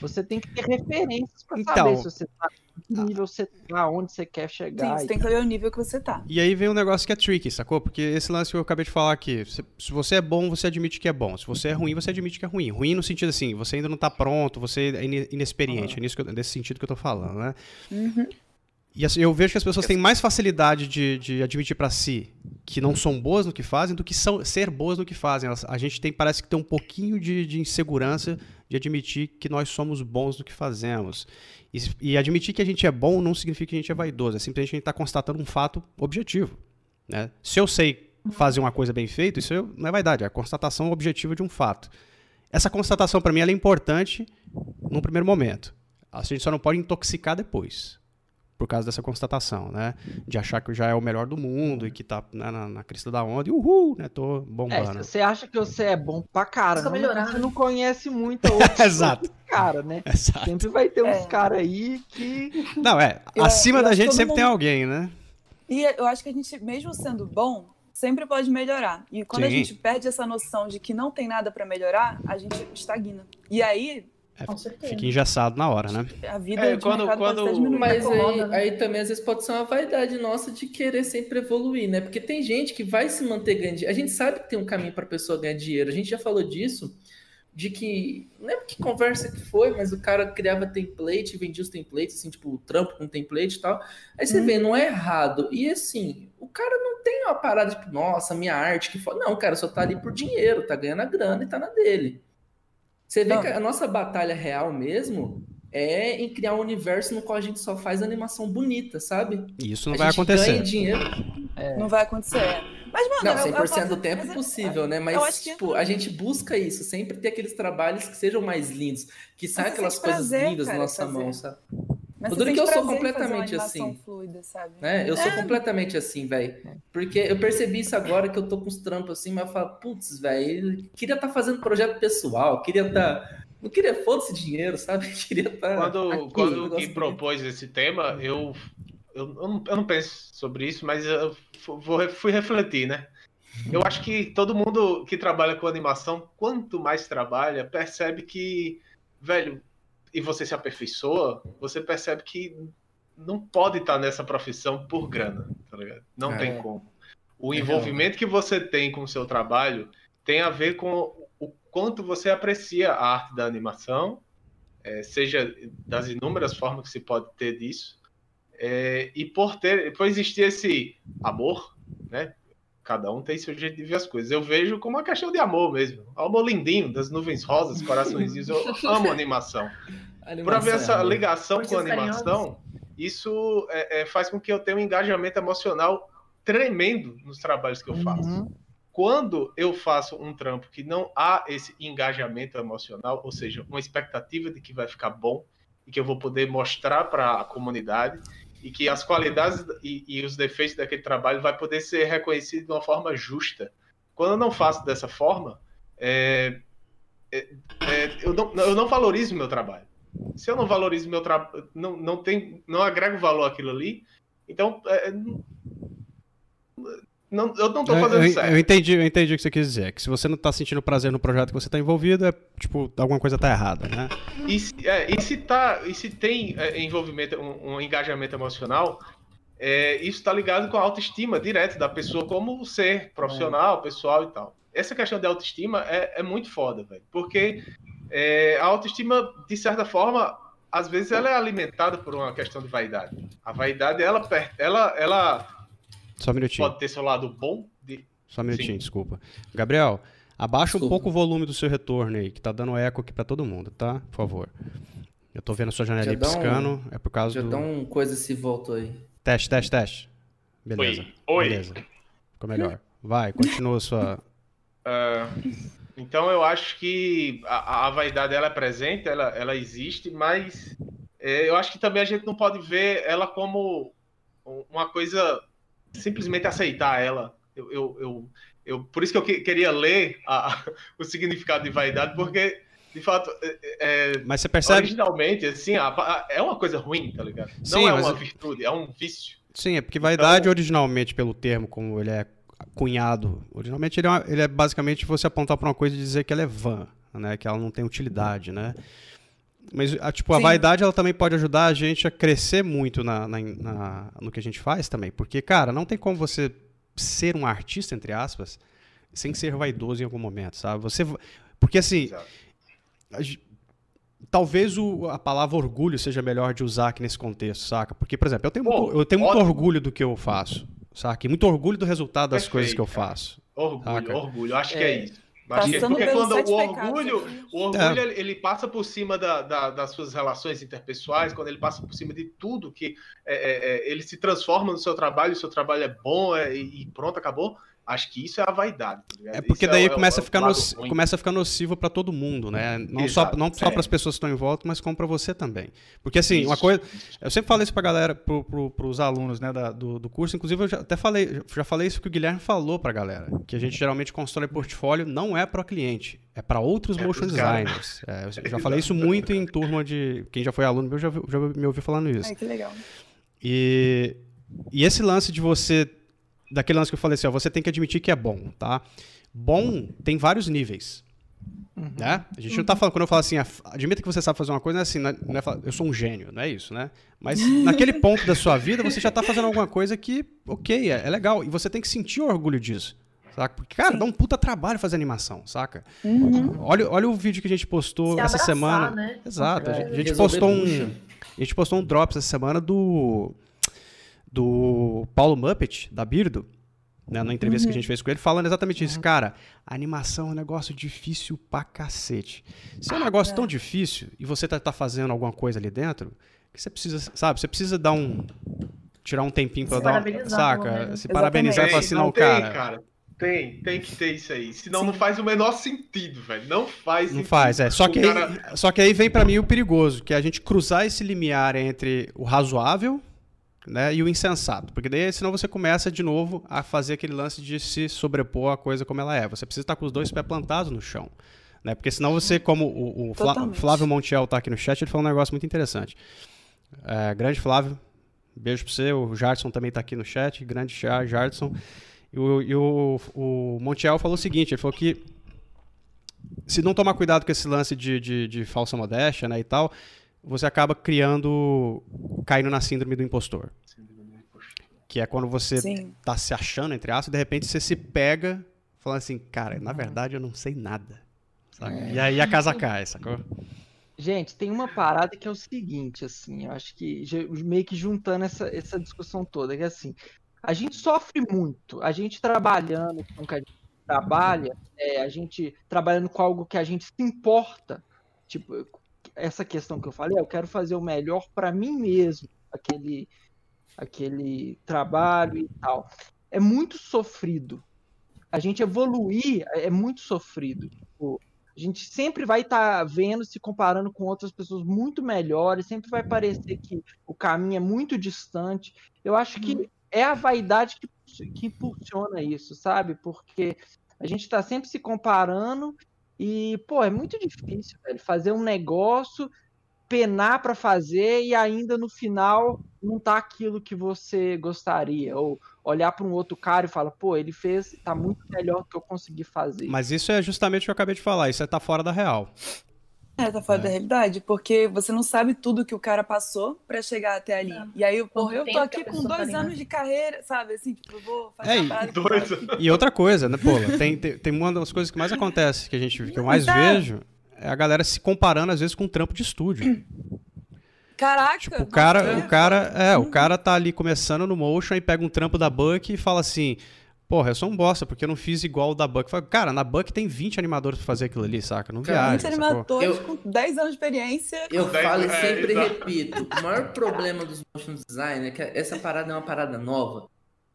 Você tem que ter referências para então, saber se você tá que nível você tá, onde você quer chegar. Sim, você tem que saber o nível que você tá. E aí vem um negócio que é tricky, sacou? Porque esse lance que eu acabei de falar aqui, se você é bom, você admite que é bom. Se você é ruim, você admite que é ruim. Ruim no sentido assim, você ainda não tá pronto, você é inexperiente. Uhum. É nisso eu, nesse sentido que eu tô falando, né? Uhum. E assim, eu vejo que as pessoas têm mais facilidade de, de admitir para si que não são boas no que fazem do que são, ser boas no que fazem. A gente tem, parece que tem um pouquinho de, de insegurança de admitir que nós somos bons no que fazemos. E, e, admitir que a gente é bom não significa que a gente é vaidoso, é simplesmente a gente está constatando um fato objetivo. Né? Se eu sei fazer uma coisa bem feita, isso não é vaidade, é a constatação objetiva de um fato. Essa constatação, para mim, é importante num primeiro momento. A gente só não pode intoxicar depois por causa dessa constatação, né? De achar que já é o melhor do mundo e que tá né, na, na crista da onda e uhul, né? Tô bombando. É, você acha que você é bom pra caramba, melhorar, você não conhece muito a outra Exato. cara, né? Exato. Sempre vai ter uns é. caras aí que. Não, é. Eu, acima eu da gente sempre mundo... tem alguém, né? E eu acho que a gente, mesmo sendo bom, sempre pode melhorar. E quando Sim. a gente perde essa noção de que não tem nada para melhorar, a gente estagna. E aí. É, fica engessado na hora, né? A vida é, quando, quando... Mas aí, né? aí também às vezes pode ser uma vaidade nossa de querer sempre evoluir, né? Porque tem gente que vai se manter ganhando. A gente sabe que tem um caminho para pessoa ganhar dinheiro. A gente já falou disso de que. Não lembro que conversa que foi, mas o cara criava template, vendia os templates, assim, tipo, o trampo com template e tal. Aí você hum. vê, não é errado. E assim, o cara não tem uma parada tipo, nossa, minha arte que foi. Não, o cara só tá ali por dinheiro, tá ganhando a grana e tá na dele. Você vê não. que a nossa batalha real mesmo é em criar um universo no qual a gente só faz animação bonita, sabe? Isso não a vai acontecer. Ganha dinheiro. É. Não vai acontecer. Mas, mano, não, 100% eu, eu do tempo é possível, né? Mas, tipo, que... a gente busca isso, sempre ter aqueles trabalhos que sejam mais lindos, que saiam aquelas coisas prazer, lindas cara, na nossa fazer. mão, sabe? Mas o duro que eu sou completamente assim. Fluida, né? Eu é. sou completamente assim, velho. Porque eu percebi isso agora que eu tô com os trampos assim, mas eu falo, putz, velho, queria estar tá fazendo projeto pessoal, queria estar. Tá... Não queria foda-se dinheiro, sabe? Queria estar. Tá quando aqui, quando Gui propôs esse tema, eu, eu, eu, não, eu não penso sobre isso, mas eu vou, fui refletir, né? Eu acho que todo mundo que trabalha com animação, quanto mais trabalha, percebe que, velho, e você se aperfeiçoa, você percebe que não pode estar nessa profissão por grana, tá ligado? Não é. tem como. O é envolvimento que você tem com o seu trabalho tem a ver com o quanto você aprecia a arte da animação, é, seja das inúmeras formas que se pode ter disso, é, e por ter, por existir esse amor, né? Cada um tem seu jeito de ver as coisas. Eu vejo como uma questão de amor mesmo. Amor lindinho, das nuvens rosas, coraçõezinhos. Eu amo animação. Para ver essa é ligação com a animação, isso é, é, faz com que eu tenha um engajamento emocional tremendo nos trabalhos que eu faço. Uhum. Quando eu faço um trampo que não há esse engajamento emocional, ou seja, uma expectativa de que vai ficar bom e que eu vou poder mostrar para a comunidade, e que as qualidades e, e, os defeitos daquele trabalho vai poder ser reconhecido de uma forma justa. Quando eu não faço dessa forma, é, é, é, eu, não, eu não valorizo meu trabalho. Se eu não valorizo meu trabalho, não, não, tem, não agrego valor àquilo ali, então é, não, eu não tô fazendo eu, certo. Eu entendi, eu entendi o que você quis dizer. Que se você não tá sentindo prazer no projeto que você tá envolvido, é tipo, alguma coisa tá errada, né? E se, é, e se, tá, e se tem é, envolvimento, um, um, engajamento emocional, é, isso está ligado com a autoestima direta da pessoa como ser profissional, pessoal e tal. Essa questão de autoestima é, é muito foda, velho. Porque é, a autoestima, de certa forma, às vezes ela é alimentada por uma questão de vaidade. A vaidade, ela, ela, ela só um minutinho. Pode ter seu lado bom. De... Só um minutinho, Sim. desculpa. Gabriel, abaixa desculpa. um pouco o volume do seu retorno aí, que tá dando eco aqui para todo mundo, tá? Por favor. Eu tô vendo a sua janelinha piscando, um... é por causa já do... Já dá um coisa se voltou aí. Teste, teste, teste. Beleza. Oi. Oi. Beleza. Ficou melhor. Vai, continua a sua... Uh, então eu acho que a, a, vaidade ela é presente, ela, ela existe, mas é, eu acho que também a gente não pode ver ela como uma coisa simplesmente aceitar ela. Eu, eu, eu, eu por isso que eu que, queria ler a, o significado de vaidade, porque de fato, é, é mas você percebe originalmente assim, a, é uma coisa ruim, tá ligado? Não Sim, é uma virtude, é um vício. Sim, é porque vaidade então... originalmente pelo termo como ele é cunhado, originalmente ele é, uma, ele é basicamente você apontar para uma coisa e dizer que ela é vã, né, que ela não tem utilidade, né? Mas a, tipo, a vaidade ela também pode ajudar a gente a crescer muito na, na, na, no que a gente faz também. Porque, cara, não tem como você ser um artista, entre aspas, sem ser vaidoso em algum momento, sabe? Você. Porque assim. A, talvez o, a palavra orgulho seja melhor de usar aqui nesse contexto, saca? Porque, por exemplo, eu tenho, Pô, muito, eu tenho muito orgulho do que eu faço, saca? E muito orgulho do resultado das Perfeito, coisas que eu faço. Orgulho, saca? orgulho. Acho é. que é isso. Porque quando o orgulho, pecados. o orgulho é. ele passa por cima da, da, das suas relações interpessoais, quando ele passa por cima de tudo, que é, é, é ele se transforma no seu trabalho, o seu trabalho é bom é, e pronto, acabou. Acho que isso é a vaidade. Tá é porque daí é, começa, é, a ficar no, começa a ficar nocivo para todo mundo, né? Não Exato. só, não só para as pessoas que estão em volta, mas como para você também. Porque assim, isso. uma coisa. Eu sempre falei isso para galera, para pro, os alunos né, da, do, do curso. Inclusive, eu já, até falei, já falei isso que o Guilherme falou para galera. Que a gente geralmente constrói portfólio não é para o cliente, é para outros é motion designers. É, eu já falei isso muito em turma de. Quem já foi aluno meu já, já me ouviu falando isso. Ai, que legal. E, e esse lance de você daquele lance que eu falei assim, ó, você tem que admitir que é bom, tá? Bom tem vários níveis. Uhum. Né? A gente não tá falando, quando eu falo assim, admita que você sabe fazer uma coisa, não é assim, não é, não é, eu sou um gênio, não é isso, né? Mas naquele ponto da sua vida, você já tá fazendo alguma coisa que, ok, é, é legal. E você tem que sentir orgulho disso. Saca? Porque, cara, Sim. dá um puta trabalho fazer animação, saca? Uhum. Olha, olha o vídeo que a gente postou Se essa abraçar, semana. Né? Exato. É, a gente, postou um. A gente postou um drops essa semana do do Paulo Muppet, da Birdo, né, na entrevista uhum. que a gente fez com ele, falando exatamente isso. Uhum. Cara, animação é um negócio difícil pra cacete. Se é um negócio tão difícil e você tá, tá, fazendo alguma coisa ali dentro, que você precisa, sabe, você precisa dar um. tirar um tempinho pra se dar uma. Saca? Se parabenizar e falar assim, não, cara. cara. Tem, tem que ter isso aí. Senão Sim. não faz o menor sentido, velho. Não faz Não faz, é. Só que, cara... aí, só que aí vem para mim o perigoso, que é a gente cruzar esse limiar entre o razoável né, e o insensato. Porque daí, senão você começa de novo a fazer aquele lance de se sobrepor a coisa como ela é. Você precisa estar com os dois pés plantados no chão. Né? Porque senão você, como o, o Flávio Montiel está aqui no chat, ele falou um negócio muito interessante. É, grande Flávio, beijo para você. O Jardson também está aqui no chat. Grande Jardson. E, o, e o, o Montiel falou o seguinte: ele falou que se não tomar cuidado com esse lance de, de, de falsa modéstia né, e tal, você acaba criando, caindo na síndrome do impostor. Que é quando você Sim. tá se achando, entre aspas, e de repente você se pega falando assim, cara, na verdade eu não sei nada. É. E aí a casa cai, sacou? Gente, tem uma parada que é o seguinte, assim, eu acho que meio que juntando essa, essa discussão toda, que é assim, a gente sofre muito, a gente trabalhando com o que a gente trabalha, é, a gente trabalhando com algo que a gente se importa, tipo, essa questão que eu falei, eu quero fazer o melhor para mim mesmo, aquele, aquele trabalho e tal. É muito sofrido. A gente evoluir é muito sofrido. Tipo, a gente sempre vai estar tá vendo, se comparando com outras pessoas muito melhores, sempre vai parecer que o caminho é muito distante. Eu acho que uhum. é a vaidade que, que impulsiona isso, sabe? Porque a gente está sempre se comparando e, pô, é muito difícil, velho, fazer um negócio, penar para fazer e ainda no final não tá aquilo que você gostaria. Ou olhar para um outro cara e falar, pô, ele fez, tá muito melhor do que eu consegui fazer. Mas isso é justamente o que eu acabei de falar, isso é tá fora da real. É, tá fora é. da realidade, porque você não sabe tudo que o cara passou para chegar até ali. É. E aí, porra, eu tô aqui com dois tá anos de carreira, sabe? Assim, tipo, eu vou fazer é, uma dois... E outra coisa, né, pô, tem, tem, tem, uma das coisas que mais acontece, que a gente que eu mais tá. vejo, é a galera se comparando, às vezes, com um trampo de estúdio. Caraca! Tipo, o cara, é. o cara, é, o cara tá ali começando no motion e pega um trampo da Buck e fala assim: Porra, eu sou um bosta, porque eu não fiz igual o da Buck. Cara, na Buck tem 20 animadores pra fazer aquilo ali, saca? Não viaja. 20 animadores eu, com 10 anos de experiência. Eu falo e é, sempre é, repito: o maior problema dos motion design é que essa parada é uma parada nova.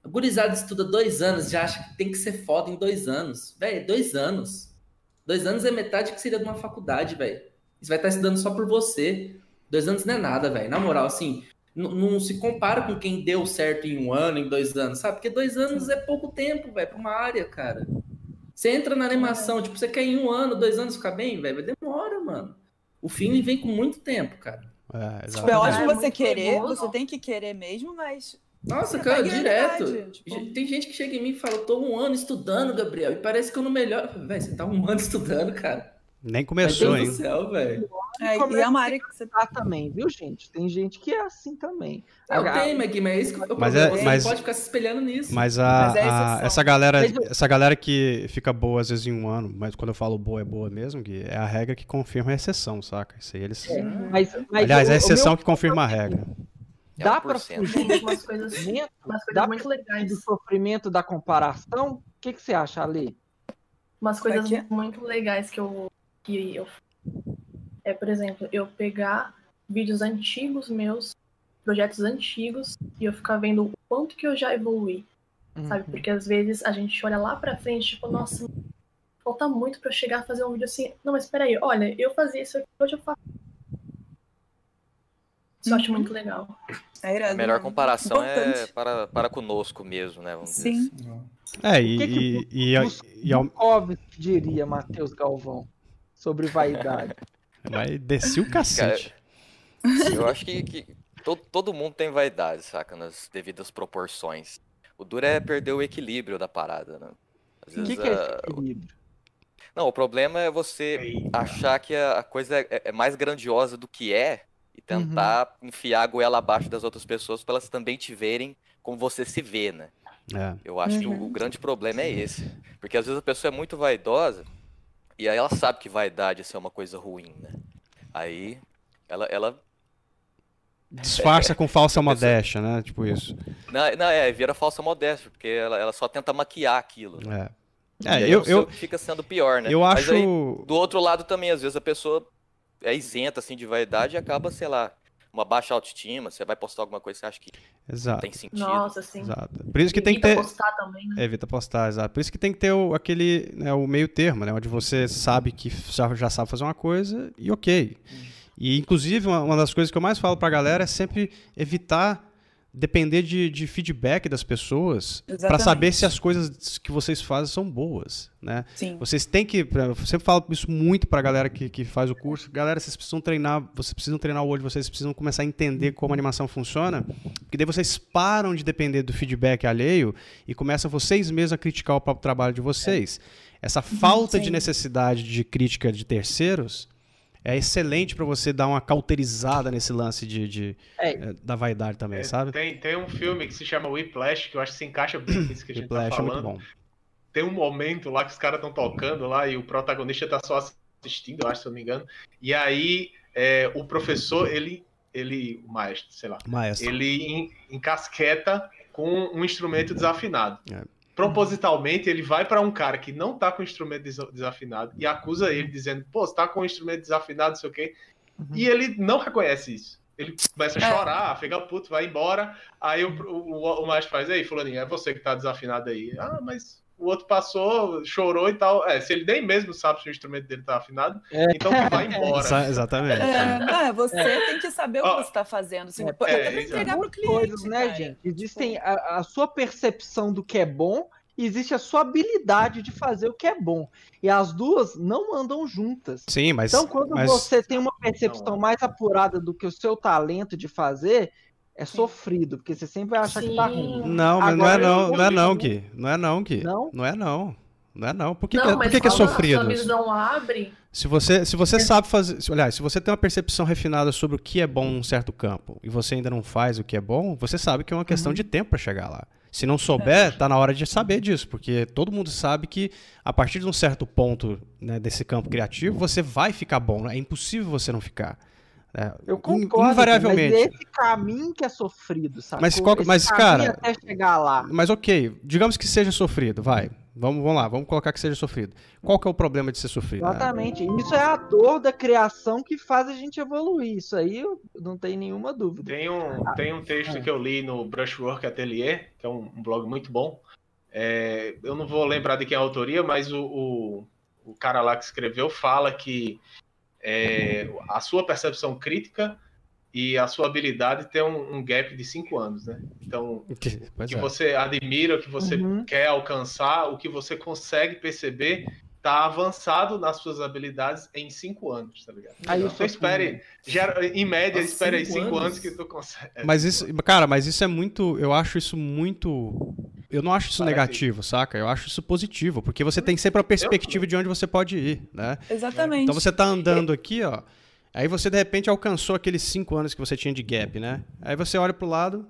A gurizada estuda dois anos, já acha que tem que ser foda em dois anos. Velho, dois anos. Dois anos é metade que seria de uma faculdade, velho. Você vai estar estudando só por você. Dois anos não é nada, velho. Na moral, assim, não se compara com quem deu certo em um ano, em dois anos, sabe? Porque dois anos é pouco tempo, velho, pra uma área, cara. Você entra na animação, tipo, você quer em um ano, dois anos ficar bem, velho, demora, mano. O filme vem com muito tempo, cara. É, tipo, é ótimo você querer, você tem que querer mesmo, mas. Nossa, cara, direto. Tipo... Tem gente que chega em mim e fala, eu tô um ano estudando, Gabriel, e parece que eu não melhoro. Velho, você tá um ano estudando, cara. Nem começou, hein? Do céu, velho. É, e a Mari que você tá também, viu, gente? Tem gente que é assim também. Não, a... tem, mas é isso que eu mas é, mas, pode ficar se espelhando nisso. Mas, a, mas é a, essa galera, essa galera que fica boa às vezes em um ano, mas quando eu falo boa é boa mesmo, que é a regra que confirma a exceção, saca? Isso aí eles. É, mas, mas Aliás, é a exceção que confirma a regra. Dá é para fugir de umas coisas, umas coisas muito legais do sofrimento da comparação? O que, que você acha, Ali? Umas coisas muito legais que eu que eu é, por exemplo, eu pegar vídeos antigos meus, projetos antigos, e eu ficar vendo o quanto que eu já evolui. sabe? Uhum. Porque às vezes a gente olha lá pra frente, tipo, nossa, falta muito pra eu chegar a fazer um vídeo assim. Não, mas peraí, olha, eu fazia isso aqui, hoje eu faço. Isso eu acho muito legal. É irado, A melhor né? comparação é Importante. para, para conosco mesmo, né? Vamos dizer Sim. assim. É, e, O que que e, e, e diria, Matheus Galvão, sobre vaidade. vai descer o cacete. Eu acho que, que to- todo mundo tem vaidade, saca? Nas devidas proporções. O duro é perder o equilíbrio da parada, né? Às O que, vezes, que é esse equilíbrio? Não, o problema é você Eita. achar que a coisa é, é mais grandiosa do que é e tentar enfiar a goela abaixo das outras pessoas para elas também te verem como você se vê, né? É. Eu acho que o, o grande problema é esse. Porque às vezes a pessoa é muito vaidosa e aí ela sabe que vaidade isso é uma coisa ruim, né? Aí ela, ela Disfarça com falsa modéstia, né? Tipo isso. não, não, é, vira falsa modéstia, porque ela, ela só tenta maquiar aquilo. É, é eu, eu, fica sendo pior, né? eu acho. aí, do outro lado também, às vezes a pessoa é isenta assim de vaidade e acaba, sei lá, uma baixa autoestima, você vai postar alguma coisa que você acha que Exato, tem sentido. Nossa, assim. exato. Por isso que tem que Evita ter. postar também, né? É, evita postar, exato. Por isso que tem que ter o, aquele, né, o meio termo, né? Onde você sabe que já, já sabe fazer uma coisa e ok. E, inclusive, uma, uma das coisas que eu mais falo pra galera é sempre evitar depender de, de feedback das pessoas Exatamente. saber se as coisas que vocês fazem são boas, né? Sim. Vocês têm que. Eu sempre falo isso muito pra galera que, que faz o curso. Galera, vocês precisam treinar, vocês precisam treinar o olho, de vocês precisam começar a entender como a animação funciona. Porque daí vocês param de depender do feedback alheio e começam vocês mesmos a criticar o próprio trabalho de vocês. Essa falta de sim. necessidade de crítica de terceiros é excelente pra você dar uma cauterizada nesse lance de, de- É. eh, da vaidade também, É, sabe? Tem, tem um filme que se chama Whiplash, que eu acho que se encaixa bem com isso que a gente Whiplash tá é muito falando. bom. tem um momento lá que os caras estão tocando lá e o protagonista tá só assistindo, eu acho, se eu não me engano. E aí é, o professor, ele, ele, o maestro, sei lá, Maestro. ele en- encasqueta com um instrumento desafinado. É. Propositalmente, ele vai para um cara que não tá com o instrumento desa- desafinado e acusa ele, dizendo: pô, você tá com o instrumento desafinado, não sei o quê. E ele não reconhece isso. Ele começa a É. chorar, fica puto, vai embora. Aí o, o, o maestro faz: ei, Fulaninho, é você que tá desafinado aí. Ah, mas o outro passou, chorou e tal. É, se ele nem mesmo sabe se o instrumento dele tá afinado, É. então vai embora. Exa- exatamente. É, não, é, você tem que saber o que você tá fazendo. Assim, é, até pra é, entregar pro cliente. coisas, né, cara. gente? Existem a, a sua percepção do que é bom e existe a sua habilidade de fazer o que é bom. E as duas não andam juntas. Sim, mas. Então, quando mas... você tem uma percepção mais apurada do que o seu talento de fazer, é sofrido, porque você sempre vai achar que tá ruim. Sim. Não, mas não é não, não é não, Gui. Não é não, Gui. Não? Não é não. Não é não. Por que, não, que, é- mas por que, que é sofrido? sua visão abre, Se você, se você sabe fazer. se- Aliás, se você tem uma percepção refinada sobre o que é bom num certo campo e você ainda não faz o que é bom, você sabe que é uma questão de tempo para chegar lá. Se não souber, tá na hora de saber disso, porque todo mundo sabe que a partir de um certo ponto né, desse campo criativo, você vai ficar bom. né? É impossível você não ficar. Né? Eu concordo. Invariavelmente. Mas esse caminho que é sofrido, sabe? Mas qual- mas, cara- até chegar lá. Mas ok, digamos que seja sofrido, vai. Vamos, vamos lá, vamos colocar que seja sofrido. Qual que é o problema de ser sofrido? né? Exatamente. Isso é a dor da criação que faz a gente evoluir. Isso aí eu não tenho nenhuma dúvida. Tem um, tem um texto que eu li no Brushwork Atelier, que é um, um blog muito bom. É, eu não vou lembrar de quem é a autoria, mas o, o, o cara lá que escreveu fala que é, a sua percepção crítica e a sua habilidade tem um, um gap de cinco anos, né? Então, Que- o Pois que é. você admira, o que você Uhum. quer alcançar, o que você consegue perceber, tá avançado nas suas habilidades em cinco anos, tá ligado? Aí eu então, espere, gera- em média, Ah, espere aí cinco cinco anos? anos? que tu consegue. É, Mas isso, cara, mas isso é muito. Eu acho isso muito. Eu não acho isso Parece- negativo, saca? Eu acho isso positivo, porque você tem sempre a perspectiva de onde você pode ir, né? Exatamente. Então você tá andando aqui, ó. Aí você de repente alcançou aqueles cinco anos que você tinha de gap, né? Aí você olha pro lado,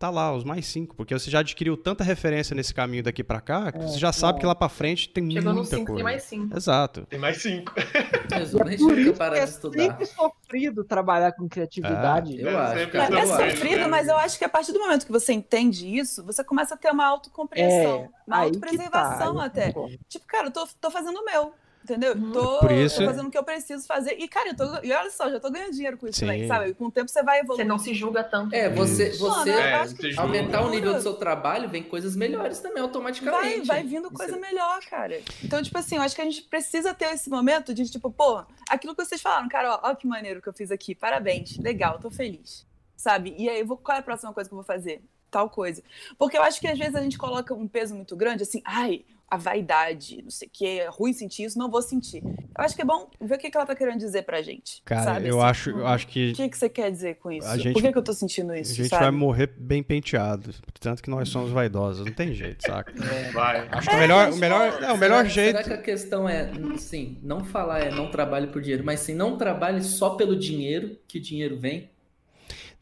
tá lá, os mais cinco, porque você já adquiriu tanta referência nesse caminho daqui pra cá, que você já sabe que lá pra frente tem chegou no muita 5 coisa. tem mais 5. Exato. Tem mais cinco. É por eu isso que é sempre sofrido trabalhar com criatividade. Eu É, acho, cara. É, é eu acho, sofrido, né? mas eu acho que a partir do momento que você entende isso, você começa a ter uma autocompreensão, É, uma que autopreservação tá, até. Tipo, cara, eu tô, tô fazendo o meu. Entendeu? Uhum. Tô, Por isso- tô fazendo o que eu preciso fazer. E, cara, eu tô, e olha só, já tô ganhando dinheiro com isso também, sabe? Com o tempo você vai Você evoluindo. não se julga tanto. É, você, você É, você tipo, aumentar o nível do seu trabalho, vem coisas melhores também, Vai, automaticamente. vai vindo Isso coisa é- melhor, cara. Então, tipo assim, eu acho que a gente precisa ter esse momento de, tipo, pô, aquilo que vocês falaram, cara, ó, ó que maneiro que eu fiz aqui, parabéns, legal, tô feliz, sabe? E aí, eu vou, qual é a próxima coisa que eu vou fazer? Tal coisa. Porque eu acho que às vezes a gente coloca um peso muito grande, assim, ai, a vaidade, não sei o que, é ruim sentir isso, não vou sentir. Eu acho que é bom ver o que que ela tá querendo dizer pra gente. Cara, sabe? eu assim. acho, eu acho que O que, que você quer dizer com isso? A gente- Por que, que eu tô sentindo a isso? gente sabe? vai morrer bem penteado. Tanto que nós somos vaidosos. Não tem jeito, saca? Vai. Acho que o melhor, o melhor, é, o melhor será, jeito. Será que a questão é, sim, não falar é não trabalhe por dinheiro, mas sim não trabalhe só pelo dinheiro, que o dinheiro vem?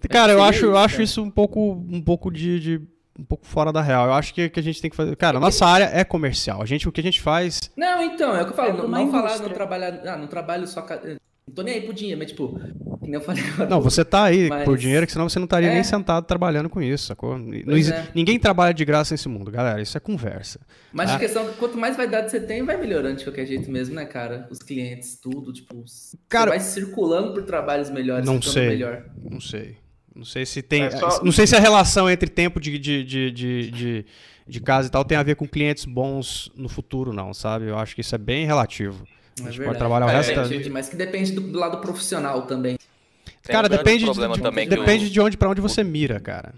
Cara, eu acho, eu isso, acho isso um pouco, um pouco de, de- um pouco fora da real. Eu acho que, que a gente tem que fazer. Cara, a nossa área é comercial. A gente, o que a gente faz. Não, então, é o que eu falo, É não, não falar, não trabalhar, ah, não trabalho só, ca- não tô nem aí pro dinheiro, mas tipo, que nem eu falei agora. Não, você tá aí Mas- por dinheiro, que senão você não estaria É. nem sentado trabalhando com isso, sacou? Não é. Ninguém trabalha de graça nesse mundo, galera. Isso é conversa. Mas Ah. a questão, quanto mais vaidade você tem, vai melhorando de qualquer jeito mesmo, né, cara? Os clientes, tudo, tipo, Cara, você vai circulando por trabalhos melhores, Não ficando sei. melhor. Não sei. Não sei se tem. É só- Não sei se a relação entre tempo de, de, de, de, de, de casa e tal tem a ver com clientes bons no futuro, não, sabe? Eu acho que isso é bem relativo. A É gente verdade. pode trabalhar o É, resto depende, Mas que depende do, do lado profissional também. Tem Cara, um depende, de, também que depende o- de onde pra onde você mira, cara.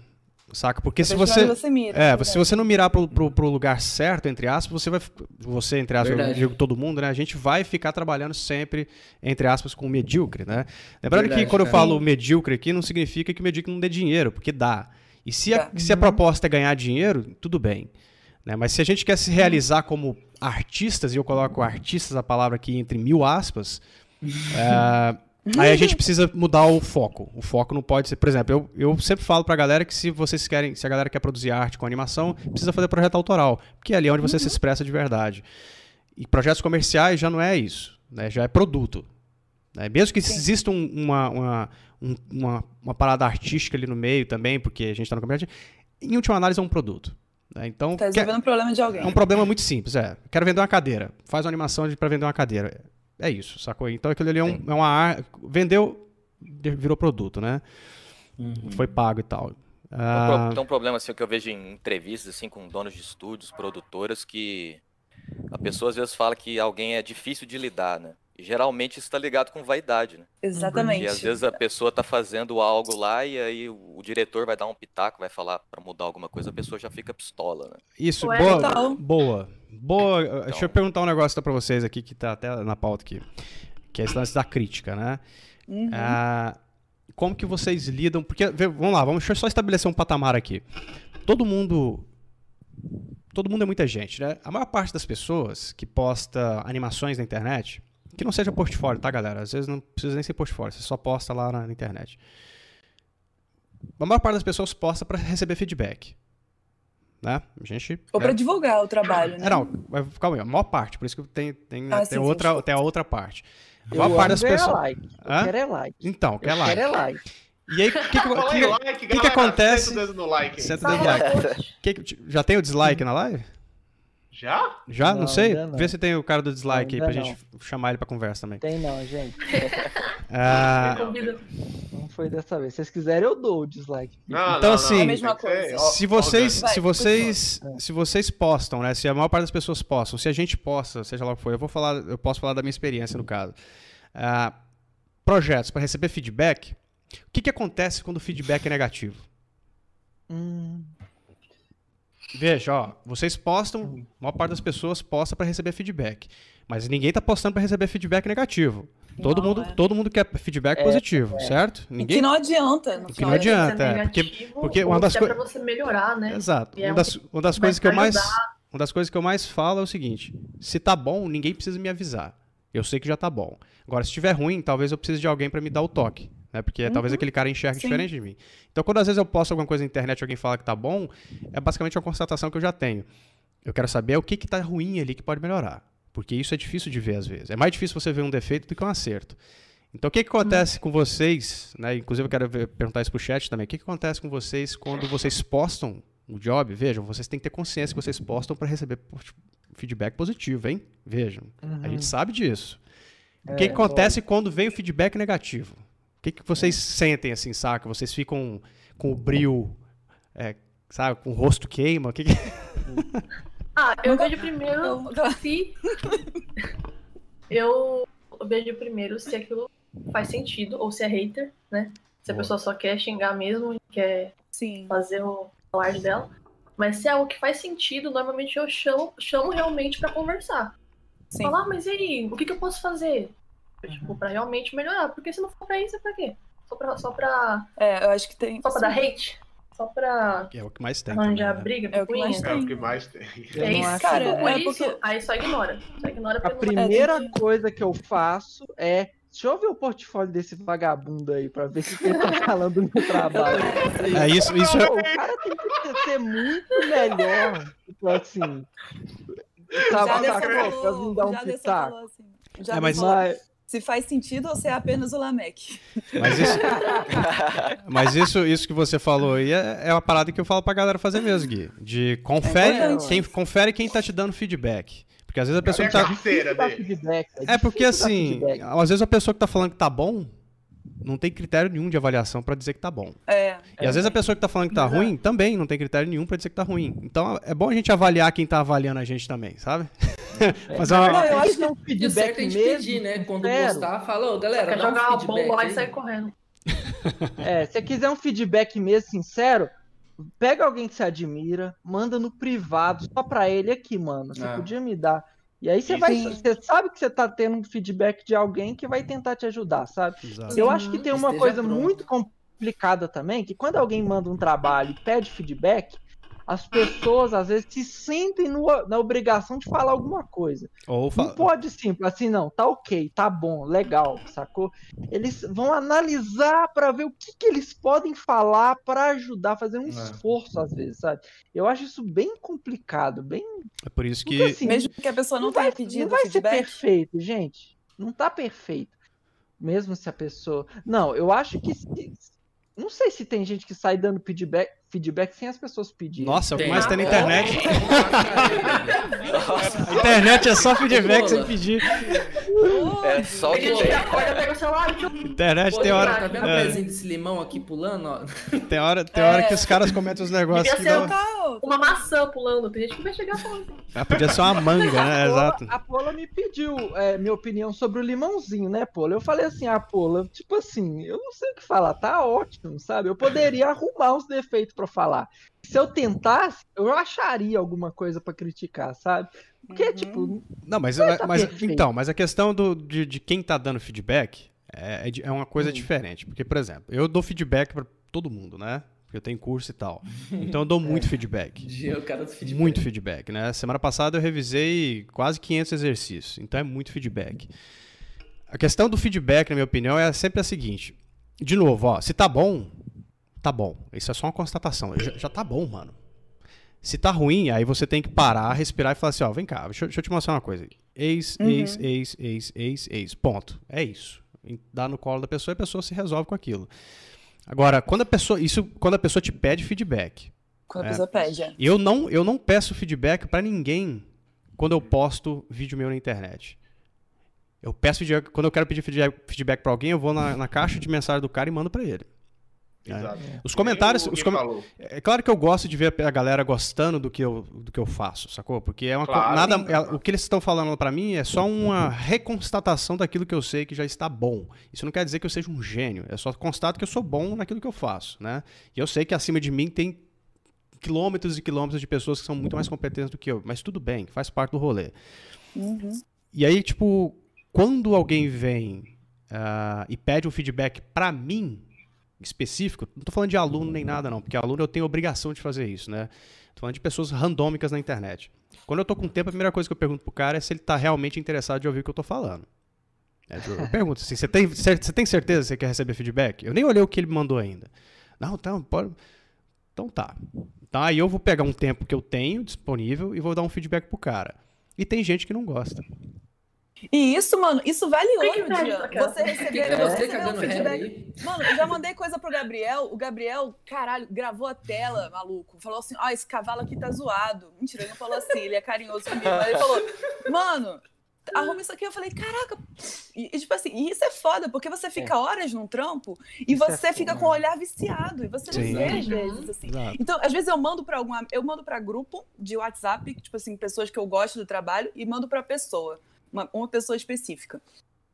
Saca? Porque se Depende de você. você mira, É, verdade. se você não mirar pro, pro, pro lugar certo, entre aspas, você vai. Você, entre aspas, eu Verdade. digo todo mundo, né? A gente vai ficar trabalhando sempre, entre aspas, com o medíocre, né? Lembrando Verdade, que quando eu cara. falo medíocre aqui, não significa que o medíocre não dê dinheiro, porque dá. E se a, se a proposta é ganhar dinheiro, tudo bem. Né? Mas se a gente quer se realizar como artistas, e eu coloco artistas a palavra aqui entre mil aspas, é, aí a gente precisa mudar o foco. O foco não pode ser. Por exemplo, eu, eu sempre falo pra galera que se vocês querem, se a galera quer produzir arte com animação, precisa fazer projeto autoral. Porque é ali onde você se expressa de verdade. E projetos comerciais já não é isso. Né? Já é produto. né? Mesmo que exista um- uma, uma, um- uma, uma parada artística ali no meio também, porque a gente está no comércio, em última análise é um produto. né? Então, Tá quer- resolvendo o problema de alguém. é um problema muito simples, é. Quero vender uma cadeira. Faz uma animação para vender uma cadeira. É isso, sacou? Então aquilo ali é, um, é uma ar... Vendeu, de- virou produto, né? Foi pago e tal. Tem um Ah, pro- Tem um problema assim que eu vejo em entrevistas assim com donos de estúdios, produtoras que a pessoa às vezes fala que alguém é difícil de lidar, né? E geralmente isso está ligado com vaidade, né? Exatamente. E às vezes a pessoa tá fazendo algo lá e aí o, o diretor vai dar um pitaco, vai falar para mudar alguma coisa, a pessoa já fica pistola, né? isso, Ué, boa, então. boa. Boa. Deixa eu Então. perguntar um negócio para vocês aqui, que tá até na pauta aqui. Que é esse lance da crítica, né? Uhum. Ah, como que vocês lidam? Porque, vamos lá, vamos, deixa eu só estabelecer um patamar aqui. Todo mundo. Todo mundo é muita gente, né? A maior parte das pessoas que posta animações na internet, que não seja portfólio, tá, galera? Às vezes não precisa nem ser portfólio, você só posta lá na, na internet. A maior parte das pessoas posta para receber feedback. Né? A gente. Ou pra divulgar o trabalho, né? É, não, mas calma aí, a maior parte, por isso que tem, tem, Ah, tem, sim, sim, outra, desculpa. tem a outra parte. A Eu maior parte amo das pessoas. like. Eu quero é like. Então, Eu quer lá. quero é like. E aí, o que, que, aí, que, like, que, que acontece? senta o dedo no like. aí. Senta o dedo no like. Que já tem o dislike na live? Já? Já? Não, Não, sei. não. Vê se tem o cara do dislike aí Ainda pra gente chamar ele pra conversa também. Tem não, gente. Ah. Não foi dessa vez. Se vocês quiserem, eu dou o dislike. Não, Então, não, assim, não, É se vocês, Vai, se vocês, se vocês postam, né? Se a maior parte das pessoas postam, se a gente posta, seja lá o que for, eu vou falar, eu posso falar da minha experiência no caso. Ah, projetos para receber feedback. O que, que acontece quando o feedback é negativo? Hum, Veja, ó, vocês postam, a maior parte das pessoas posta para receber feedback, mas ninguém tá postando para receber feedback negativo. Todo Não, mundo, é. todo mundo quer feedback É, positivo, é. certo? E Ninguém. que não adianta. No que não contas. adianta, é, porque- negativo, porque uma das é coi- pra você melhorar, né? Exato. E é Uma um- das, uma das coisas que eu mais, uma das coisas que eu mais falo é o seguinte: se tá bom, ninguém precisa me avisar. Eu sei que já tá bom. Agora, se estiver ruim, talvez eu precise de alguém para me dar o toque. Né? Porque talvez aquele cara enxergue Sim. diferente de mim. Então, quando às vezes eu posto alguma coisa na internet e alguém fala que tá bom, é basicamente uma constatação que eu já tenho. Eu quero saber o que, que tá ruim ali que pode melhorar. Porque isso é difícil de ver às vezes. É mais difícil você ver um defeito do que um acerto. Então, o que, que acontece com vocês? Né? Inclusive, eu quero ver- perguntar isso pro chat também. O que, que acontece com vocês quando vocês postam o job? Vejam, vocês têm que ter consciência que vocês postam para receber por- feedback positivo, hein? Vejam. Uhum. A gente uhum. sabe disso. É, o que, que acontece quando vem o feedback negativo? O que, que vocês sentem assim, saca? Vocês ficam com o brilho, é, sabe, com o rosto queima? O que, que... Ah, eu vejo primeiro se. eu vejo primeiro se aquilo faz sentido ou se é hater, né? Se a pessoa só quer xingar mesmo e quer Sim. fazer o alarde dela. Mas se é algo que faz sentido, normalmente eu chamo, chamo realmente para conversar. Sim. Falar, ah, mas e aí, o que, que eu posso fazer? Tipo, pra realmente melhorar. Porque se não for pra isso, é pra quê? Só pra. Só pra... É, eu acho que tem. Só pra dar hate? Só pra. É o que mais tem. Arranjar né? briga, é o que mais tem. É o que mais tem. É isso, cara. É isso, porque... aí só ignora. Só ignora A primeira é, coisa que eu faço é Deixa eu ver o portfólio desse vagabundo aí pra ver se ele tá falando no trabalho. É isso, isso. O cara tem que ser muito melhor. Tipo assim. Sabe, já? Pra vir dar um pitaco. Assim. Já é, mas... Se faz sentido ou se é apenas o Lamec. Mas isso, mas isso, isso que você falou aí é, é uma parada que eu falo pra galera fazer mesmo, Gui. De confere, é quem, confere quem tá te dando feedback. Porque às vezes a pessoa que tá. É porque assim, às vezes a pessoa que tá falando que tá bom não tem critério nenhum de avaliação para dizer que tá bom. É. E às vezes a pessoa que tá falando que tá Exato. ruim também não tem critério nenhum para dizer que tá ruim. Então é bom a gente avaliar quem tá avaliando a gente também, sabe? É. Mas uma... não, eu acho que é um feedback a gente mesmo, pedir, né? Quando sincero. gostar, fala, ô, galera, dá um jogar feedback. bomba lá e sair correndo. É, se você quiser um feedback mesmo sincero, pega alguém que você admira, manda no privado, só pra ele aqui, mano. Você ah. podia me dar. E aí você vai, você sabe que você tá tendo um feedback de alguém que vai tentar te ajudar, sabe? Exato. Eu acho que tem uma Esteja coisa pronto. muito complicada também, que quando alguém manda um trabalho e pede feedback, as pessoas às vezes se sentem no, na obrigação de falar alguma coisa. Ou fa... Não pode simples assim, não, tá ok, tá bom, legal, sacou? Eles vão analisar para ver o que, que eles podem falar para ajudar, fazer um é. esforço às vezes, sabe? Eu acho isso bem complicado, bem. É por isso que. Porque, assim, Mesmo que a pessoa não, não tenha pedido. Não vai feedback. ser perfeito, gente. Não tá perfeito. Mesmo se a pessoa. Não, eu acho que. Não sei se tem gente que sai dando feedback, feedback sem as pessoas pedirem. Nossa, é o que mais tem na internet. a internet é só feedback sem pedir. É só o que tem. Internet tem hora. Tá vendo o é. pezinho desse limão aqui pulando? Ó? Tem hora, tem hora que os caras comentam os negócios. Podia ser dão... uma maçã pulando. Tem gente que vai chegar falando. Ah, podia ser uma manga, né? Exato. A Pola me pediu é, minha opinião sobre o limãozinho, né, Pola? Eu falei assim, a ah, Pola, tipo assim, eu não sei o que falar, tá ótimo, sabe? Eu poderia arrumar uns defeitos para falar. Se eu tentasse, eu acharia alguma coisa para criticar, sabe? Porque, uhum. tipo. Não, mas, não tá mas então, mas a questão do, de, de quem tá dando feedback é, é, é uma coisa uhum. diferente. Porque, por exemplo, eu dou feedback para todo mundo, né? Porque eu tenho curso e tal. Então eu dou muito é. feedback. Eu quero feedback. Muito feedback, né? Semana passada eu revisei quase 500 exercícios. Então é muito feedback. A questão do feedback, na minha opinião, é sempre a seguinte. De novo, ó, se tá bom, tá bom. Isso é só uma constatação. Já, já tá bom, mano. Se tá ruim, aí você tem que parar, respirar e falar assim, ó, vem cá, deixa, deixa eu te mostrar uma coisa. Ex, uhum. ex, ex, ex, ex, ex. Ponto. É isso. Dá no colo da pessoa e a pessoa se resolve com aquilo. Agora, quando a pessoa. Isso quando a pessoa te pede feedback. Quando é, a pessoa pede. É. Eu não, eu não peço feedback para ninguém quando eu posto vídeo meu na internet. Eu peço feedback, quando eu quero pedir feedback para alguém, eu vou na, na caixa de mensagem do cara e mando para ele. É. Exato. É. Os comentários. Os com... É claro que eu gosto de ver a galera gostando do que eu, do que eu faço, sacou? Porque é uma claro, nada, é, o que eles estão falando para mim é só uma reconstatação daquilo que eu sei que já está bom. Isso não quer dizer que eu seja um gênio, é só constato que eu sou bom naquilo que eu faço, né? E eu sei que acima de mim tem quilômetros e quilômetros de pessoas que são muito mais competentes do que eu, mas tudo bem, faz parte do rolê. Uhum. E aí, tipo, quando alguém vem uh, e pede um feedback para mim, específico, não estou falando de aluno nem nada não, porque aluno eu tenho obrigação de fazer isso, né? Tô falando de pessoas randômicas na internet. Quando eu tô com tempo, a primeira coisa que eu pergunto pro cara é se ele tá realmente interessado de ouvir o que eu tô falando. É, eu pergunto assim, você tem, você tem certeza que você quer receber feedback? Eu nem olhei o que ele me mandou ainda. Não, então, pode... Então tá. Então aí eu vou pegar um tempo que eu tenho disponível e vou dar um feedback pro cara. E tem gente que não gosta. E isso, mano, isso vale ouro, Dian. Você receber, é, você um feedback. Mano, eu já mandei coisa pro Gabriel. O Gabriel, caralho, gravou a tela, maluco. Falou assim: ó, oh, esse cavalo aqui tá zoado. Mentira, ele não falou assim, ele é carinhoso comigo. Mas ele falou, mano, arruma isso aqui. Eu falei, caraca. E, e, tipo assim, isso é foda, porque você fica horas num trampo e isso é você é fica com o olhar viciado. E você não vê às vezes, assim. Exato. Então, às vezes eu mando pra alguma. Eu mando pra grupo de WhatsApp, tipo assim, pessoas que eu gosto do trabalho, e mando pra pessoa uma, uma pessoa específica.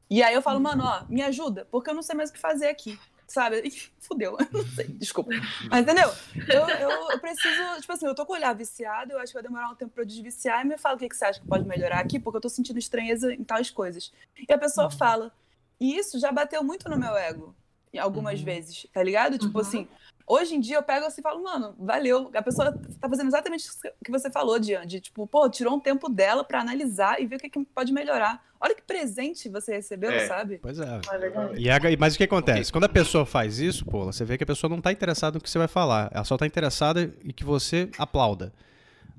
E aí eu falo, mano, ó, me ajuda, porque eu não sei mais o que fazer aqui. Sabe? E, fudeu, não sei, desculpa. Mas entendeu? Eu, eu, eu, preciso, tipo assim, eu tô com o olhar viciado, eu acho que vai demorar um tempo pra eu desviciar e me fala o que, que você acha que pode melhorar aqui, porque eu tô sentindo estranheza em tais coisas. E a pessoa uhum. fala. E isso já bateu muito no meu ego, algumas uhum. vezes, tá ligado? Tipo uhum. assim, Hoje em dia eu pego assim e falo, mano, valeu. A pessoa tá fazendo exatamente o que você falou, Diane, de tipo, pô, tirou um tempo dela para analisar e ver o que, que pode melhorar. Olha que presente você recebeu, é. sabe? Pois é. é e a, mas o que acontece? Quando a pessoa faz isso, pô, você vê que a pessoa não tá interessada no que você vai falar. Ela só tá interessada em que você aplauda.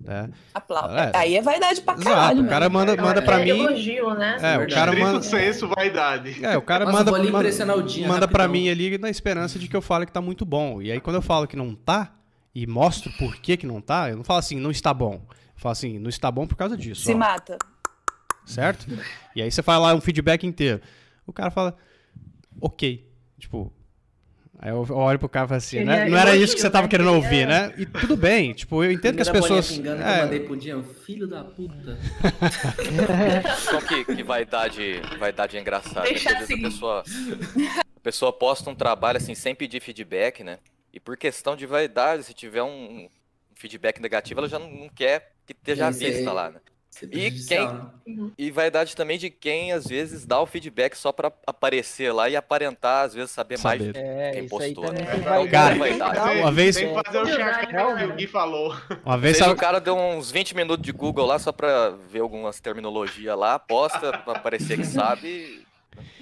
Né? É. Aí é vaidade pra caralho. Exato. O cara manda, manda pra é mim. Elogio, né? É, o cara manda. senso, vaidade. É, o cara Nossa, manda, manda, manda, manda pra mim ali na esperança de que eu fale que tá muito bom. E aí quando eu falo que não tá, e mostro por que que não tá, eu não falo assim, não está bom. Eu falo assim, não está bom por causa disso. Se ó. mata. Certo? E aí você faz lá um feedback inteiro. O cara fala, ok. Tipo, Aí eu olho pro cara e falo assim, né? Não era isso que você tava querendo ouvir, né? E tudo bem, tipo, eu entendo que as pessoas. Pingando é... que eu mandei pro dia, filho da puta. Só que, que vaidade, vaidade é engraçada. Deixa assim. a pessoa, a pessoa posta um trabalho assim sem pedir feedback, né? E por questão de vaidade, se tiver um feedback negativo, ela já não, não quer que esteja vista lá, né? E, quem, uhum. e vaidade também de quem às vezes dá o feedback só para aparecer lá e aparentar, às vezes saber, saber. mais é, quem postou. Né? Cara, vaidade. uma vez. Tem que fazer o check que falou. Uma vez o cara deu uns 20 minutos de Google lá só para ver algumas terminologias lá, posta para parecer que sabe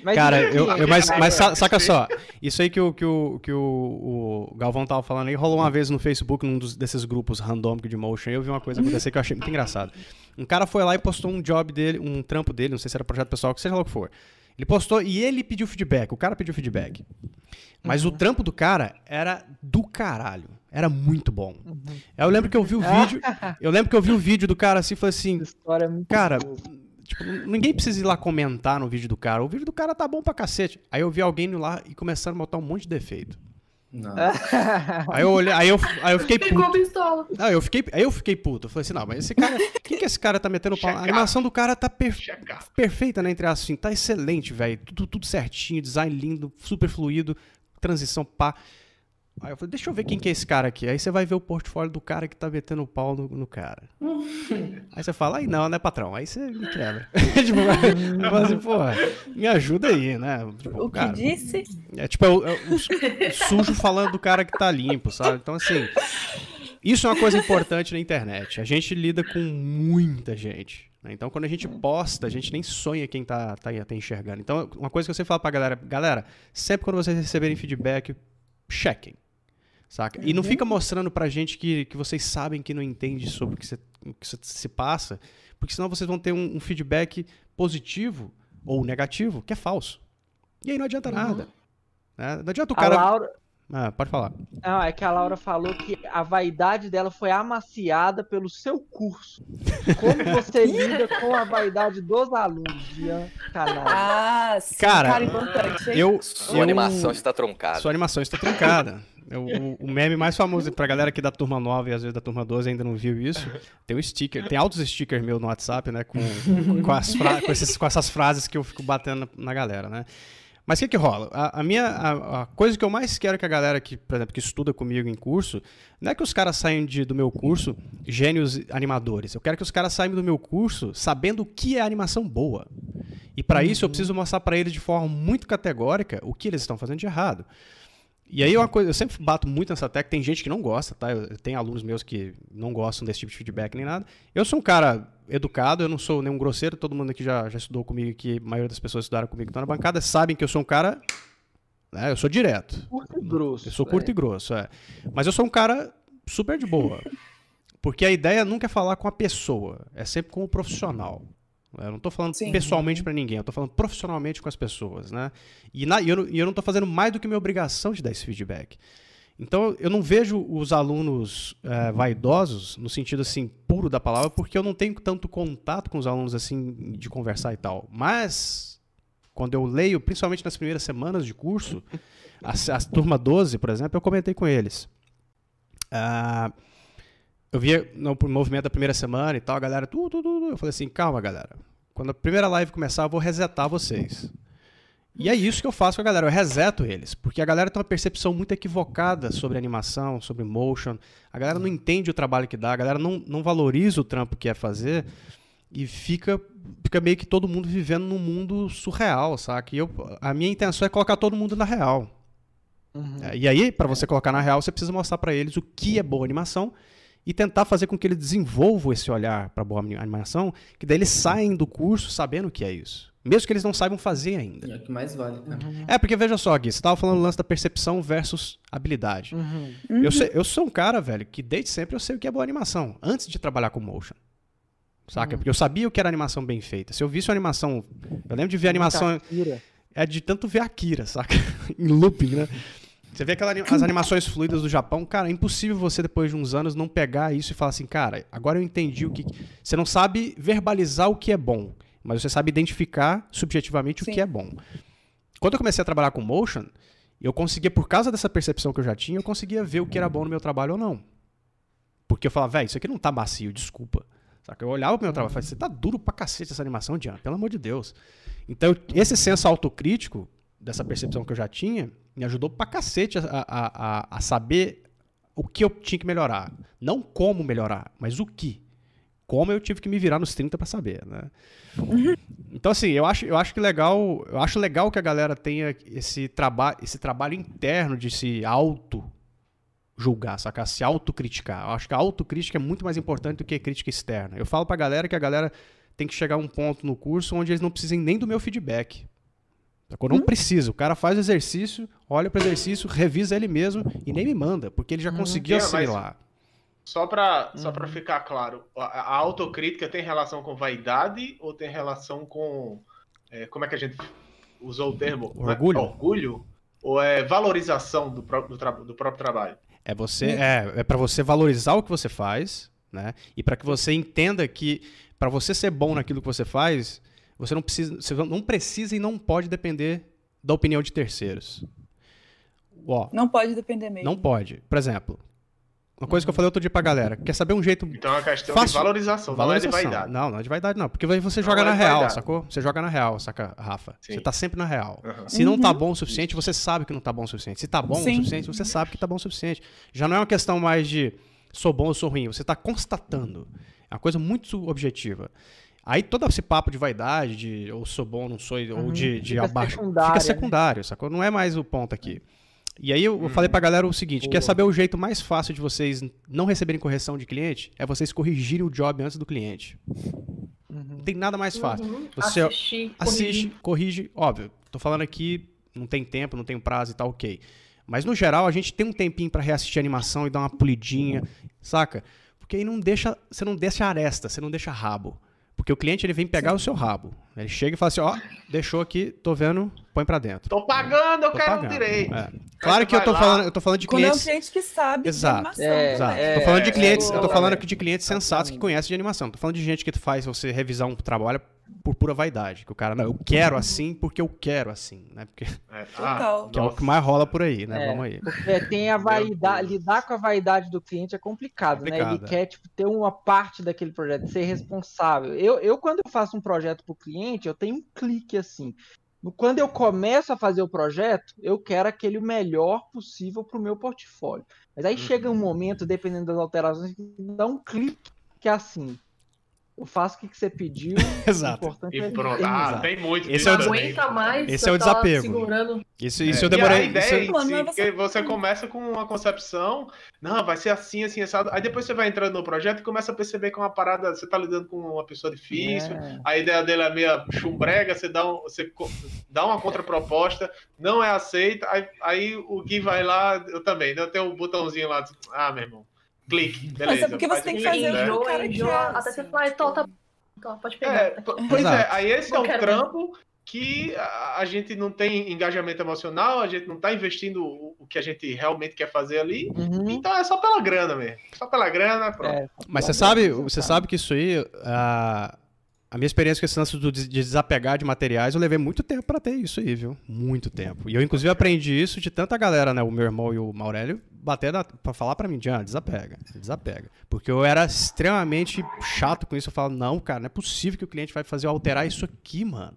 mas Cara, eu, eu, mas, mas saca só, isso aí que, o, que, o, que o, o Galvão tava falando aí, rolou uma vez no Facebook, num dos, desses grupos randômicos de motion, eu vi uma coisa acontecer que eu achei muito engraçado. Um cara foi lá e postou um job dele, um trampo dele, não sei se era projeto pessoal, que seja lá o que for. Ele postou e ele pediu feedback, o cara pediu feedback. Mas uhum. o trampo do cara era do caralho. Era muito bom. Uhum. Eu lembro que eu vi o vídeo. eu lembro que eu vi o vídeo do cara assim e falei assim. É cara, boa Tipo, ninguém precisa ir lá comentar no vídeo do cara. O vídeo do cara tá bom pra cacete. Aí eu vi alguém lá e começando a botar um monte de defeito. Não. aí eu olhei, aí eu, aí eu fiquei puto. pistola. Não, eu fiquei, aí eu fiquei puto. Eu falei assim, não, mas esse cara. Quem que esse cara tá metendo pau? A animação do cara tá per, perfeita, né? Entre assim, tá excelente, velho. Tudo, tudo certinho, design lindo, super fluido, transição pá. Aí eu falei, deixa eu ver quem que é esse cara aqui. Aí você vai ver o portfólio do cara que tá metendo o pau no, no cara. aí você fala, aí não, né, patrão? Aí você me quebra. tipo, eu assim, porra, me ajuda aí, né? Tipo, o cara, que disse? É tipo, é o, é o, sujo falando do cara que tá limpo, sabe? Então, assim, isso é uma coisa importante na internet. A gente lida com muita gente. Né? Então, quando a gente posta, a gente nem sonha quem tá, tá, tá enxergando. Então, uma coisa que eu sempre falo pra galera, galera, sempre quando vocês receberem feedback, chequem Saca? E não fica mostrando pra gente que, que vocês sabem que não entende sobre o que, o que se passa, porque senão vocês vão ter um, um, feedback positivo ou negativo, que é falso. E aí não adianta uhum. nada. Né? Não adianta o cara. Laura... Ah, pode falar. Não, é que a Laura falou que a vaidade dela foi amaciada pelo seu curso. Como você lida com a vaidade dos alunos, Jean Canal? Ah, sim, cara, cara importante. Eu, Sua eu, animação está truncada. Sua animação está truncada. O, o, meme mais famoso pra galera aqui da turma 9 e às vezes da turma 12 ainda não viu isso. Tem um sticker, tem altos stickers meu no WhatsApp, né? Com, com, as com, esses, com essas frases que eu fico batendo na galera, né? Mas o que, que rola? A, a minha a, a, coisa que eu mais quero que a galera que, por exemplo, que estuda comigo em curso, não é que os caras saiam de, do meu curso gênios animadores. Eu quero que os caras saiam do meu curso sabendo o que é animação boa. E para uhum. isso eu preciso mostrar para eles de forma muito categórica o que eles estão fazendo de errado. E aí uma coisa, eu sempre bato muito nessa tecla, tem gente que não gosta, tá? Eu tenho alunos meus que não gostam desse tipo de feedback nem nada. Eu sou um cara educado, eu não sou nenhum grosseiro, todo mundo aqui já, já estudou comigo aqui, a maioria das pessoas estudaram comigo que estão na bancada, sabem que eu sou um cara. Né, eu sou direto. Curto e grosso. Eu sou curto é. e grosso, é. Mas eu sou um cara super de boa. Porque a ideia nunca é falar com a pessoa, é sempre com o profissional. Eu não estou falando Sim. pessoalmente para ninguém, eu estou falando profissionalmente com as pessoas, né? E, na, e eu, não estou fazendo mais do que minha obrigação de dar esse feedback. Então, eu não vejo os alunos é, vaidosos, no sentido assim, puro da palavra, porque eu não tenho tanto contato com os alunos assim, de conversar e tal. Mas, quando eu leio, principalmente nas primeiras semanas de curso, a, a turma 12, por exemplo, eu comentei com eles. Ah, eu via no movimento da primeira semana e tal, a galera, tudo, tudo, tudo. Eu falei assim, calma, galera. Quando a primeira live começar, eu vou resetar vocês. E é isso que eu faço com a galera, eu reseto eles, porque a galera tem uma percepção muito equivocada sobre animação, sobre motion. A galera não entende o trabalho que dá, a galera não, não valoriza o trampo que é fazer e fica, fica meio que todo mundo vivendo num mundo surreal, saca? E eu, a minha intenção é colocar todo mundo na real. Uhum. E aí, para você colocar na real, você precisa mostrar para eles o que é boa animação e tentar fazer com que eles desenvolvam esse olhar para boa animação, que daí eles saem do curso sabendo o que é isso. Mesmo que eles não saibam fazer ainda. É o que mais vale. Né? Uhum. É, porque veja só, Gui, você estava falando do lance da percepção versus habilidade. Uhum. Eu, sei, eu sou um cara, velho, que desde sempre eu sei o que é boa animação, antes de trabalhar com motion. Saca? Uhum. Porque eu sabia o que era animação bem feita. Se eu visse uma animação. Eu lembro de ver animação. É de tanto ver Akira, saca? em looping, né? Você vê aquelas as animações fluidas do Japão, cara, é impossível você, depois de uns anos, não pegar isso e falar assim, cara, agora eu entendi o que. Você não sabe verbalizar o que é bom mas você sabe identificar subjetivamente Sim. o que é bom. Quando eu comecei a trabalhar com motion, eu conseguia, por causa dessa percepção que eu já tinha, eu conseguia ver o que era bom no meu trabalho ou não. Porque eu falava, velho, isso aqui não tá macio, desculpa. Saca? Eu olhava pro meu trabalho e falava, você tá duro pra cacete essa animação, Diana, pelo amor de Deus. Então, esse senso autocrítico, dessa percepção que eu já tinha, me ajudou pra cacete a, a, a, a saber o que eu tinha que melhorar. Não como melhorar, mas o que como eu tive que me virar nos 30 para saber, né? Então assim, eu acho, eu acho que legal, eu acho legal que a galera tenha esse trabalho, esse trabalho interno de se auto julgar, sacar, se autocriticar. Eu acho que a autocrítica é muito mais importante do que a crítica externa. Eu falo pra galera que a galera tem que chegar a um ponto no curso onde eles não precisem nem do meu feedback. Sacou? Não hum? precisa. O cara faz o exercício, olha para o exercício, revisa ele mesmo e nem me manda, porque ele já hum. conseguiu assimilar. Só para uhum. só pra ficar claro, a, a, autocrítica tem relação com vaidade ou tem relação com. É, como é que a gente usou o termo? Orgulho. É, orgulho? Ou é valorização do, próprio, do, do próprio trabalho? É você é, é para você valorizar o que você faz, né? E para que você entenda que para você ser bom naquilo que você faz, você não precisa, você não precisa e não pode depender da opinião de terceiros. Ó, não pode depender mesmo. Não pode. Por exemplo, uma coisa que eu falei outro dia pra galera. Quer saber um jeito. Então é uma questão fácil. de valorização, valorização, não é de vaidade. Não, não é de vaidade, não. Porque você joga não na é real, vaidade. sacou? Você joga na real, saca, Rafa? Sim. Você tá sempre na real. Uhum. Se não tá uhum. bom o suficiente, você sabe que não tá bom o suficiente. Se tá bom Sim. o suficiente, você sabe que tá bom o suficiente. Já não é uma questão mais de sou bom ou sou ruim. Você tá constatando. É uma coisa muito objetiva. Aí todo esse papo de vaidade, de ou sou bom, não sou, uhum. ou de, de fica abaixo, fica secundário, né? sacou? Não é mais o ponto aqui. E aí eu, hum. falei pra galera o seguinte: Boa. quer saber o jeito mais fácil de vocês não receberem correção de cliente? É vocês corrigirem o job antes do cliente. Uhum. Não tem nada mais fácil. Uhum. Você Assistir, assiste, corrige. Óbvio, tô falando aqui, não tem tempo, não tem prazo e tal, ok. Mas no geral, a gente tem um tempinho para reassistir a animação e dar uma polidinha, saca? Porque aí não deixa, você não deixa aresta, você não deixa rabo. Porque o cliente ele vem pegar Sim. o seu rabo. Ele chega e fala assim, ó, deixou aqui, tô vendo, põe para dentro. Tô pagando, eu tô quero pagando. direito. É. Claro que eu tô falando, eu tô falando de clientes. Quando é um cliente que sabe Exato. É, Exato. É, tô falando de clientes, é, eu tô falando aqui de clientes sensatos que conhecem de animação. Tô falando de gente que faz você revisar um trabalho por pura vaidade. Que o cara, não, eu quero assim porque eu quero assim, né? Porque, é, ah, que é o que mais rola por aí, né? É, Vamos aí. Porque tem a vaidade, lidar com a vaidade do cliente é complicado, complicado né? Ele é. quer, tipo, ter uma parte daquele projeto, ser responsável. Eu, eu, quando eu faço um projeto pro cliente, eu tenho um clique assim. Quando eu começo a fazer o projeto, eu quero aquele melhor possível para o meu portfólio. Mas aí uhum. chega um momento, dependendo das alterações, que dá um clique que é assim eu faço o que, que você pediu. Exato. E é pronto. Ah, tem muito. Esse é o aguenta mais. Esse é o desapego. Segurando. Isso, isso é. eu demorei. E a ideia isso... é você... você começa com uma concepção, não, vai ser assim, assim, assado. Aí depois você vai entrando no projeto e começa a perceber que é uma parada, você tá lidando com uma pessoa difícil, é. a ideia dele é meio chumbrega, você dá, um, você dá uma contraproposta, não é aceita, aí, aí o Gui vai lá, eu também, né? eu tenho um botãozinho lá, ah, meu irmão clique, beleza. Mas é porque você tem que fazer o cara Até você fala, então tá Então, pode pegar. É, tá pois é, Exato. é, aí esse não é um trampo ver. que a, gente não tem engajamento emocional, a gente não tá investindo o, o que a gente realmente quer fazer ali. Uhum. Então é só pela grana mesmo. Só pela grana, pronto. É, Mas você sabe, você sabe que isso aí. Uh a minha experiência com esse lance de desapegar de materiais, eu levei muito tempo para ter isso aí, viu? Muito tempo. E eu, inclusive, aprendi isso de tanta galera, né? O meu irmão e o Maurélio, bater para falar para mim, Diana, desapega, desapega. Porque eu era extremamente chato com isso. Eu falava, não, cara, não é possível que o cliente vai fazer alterar isso aqui, mano.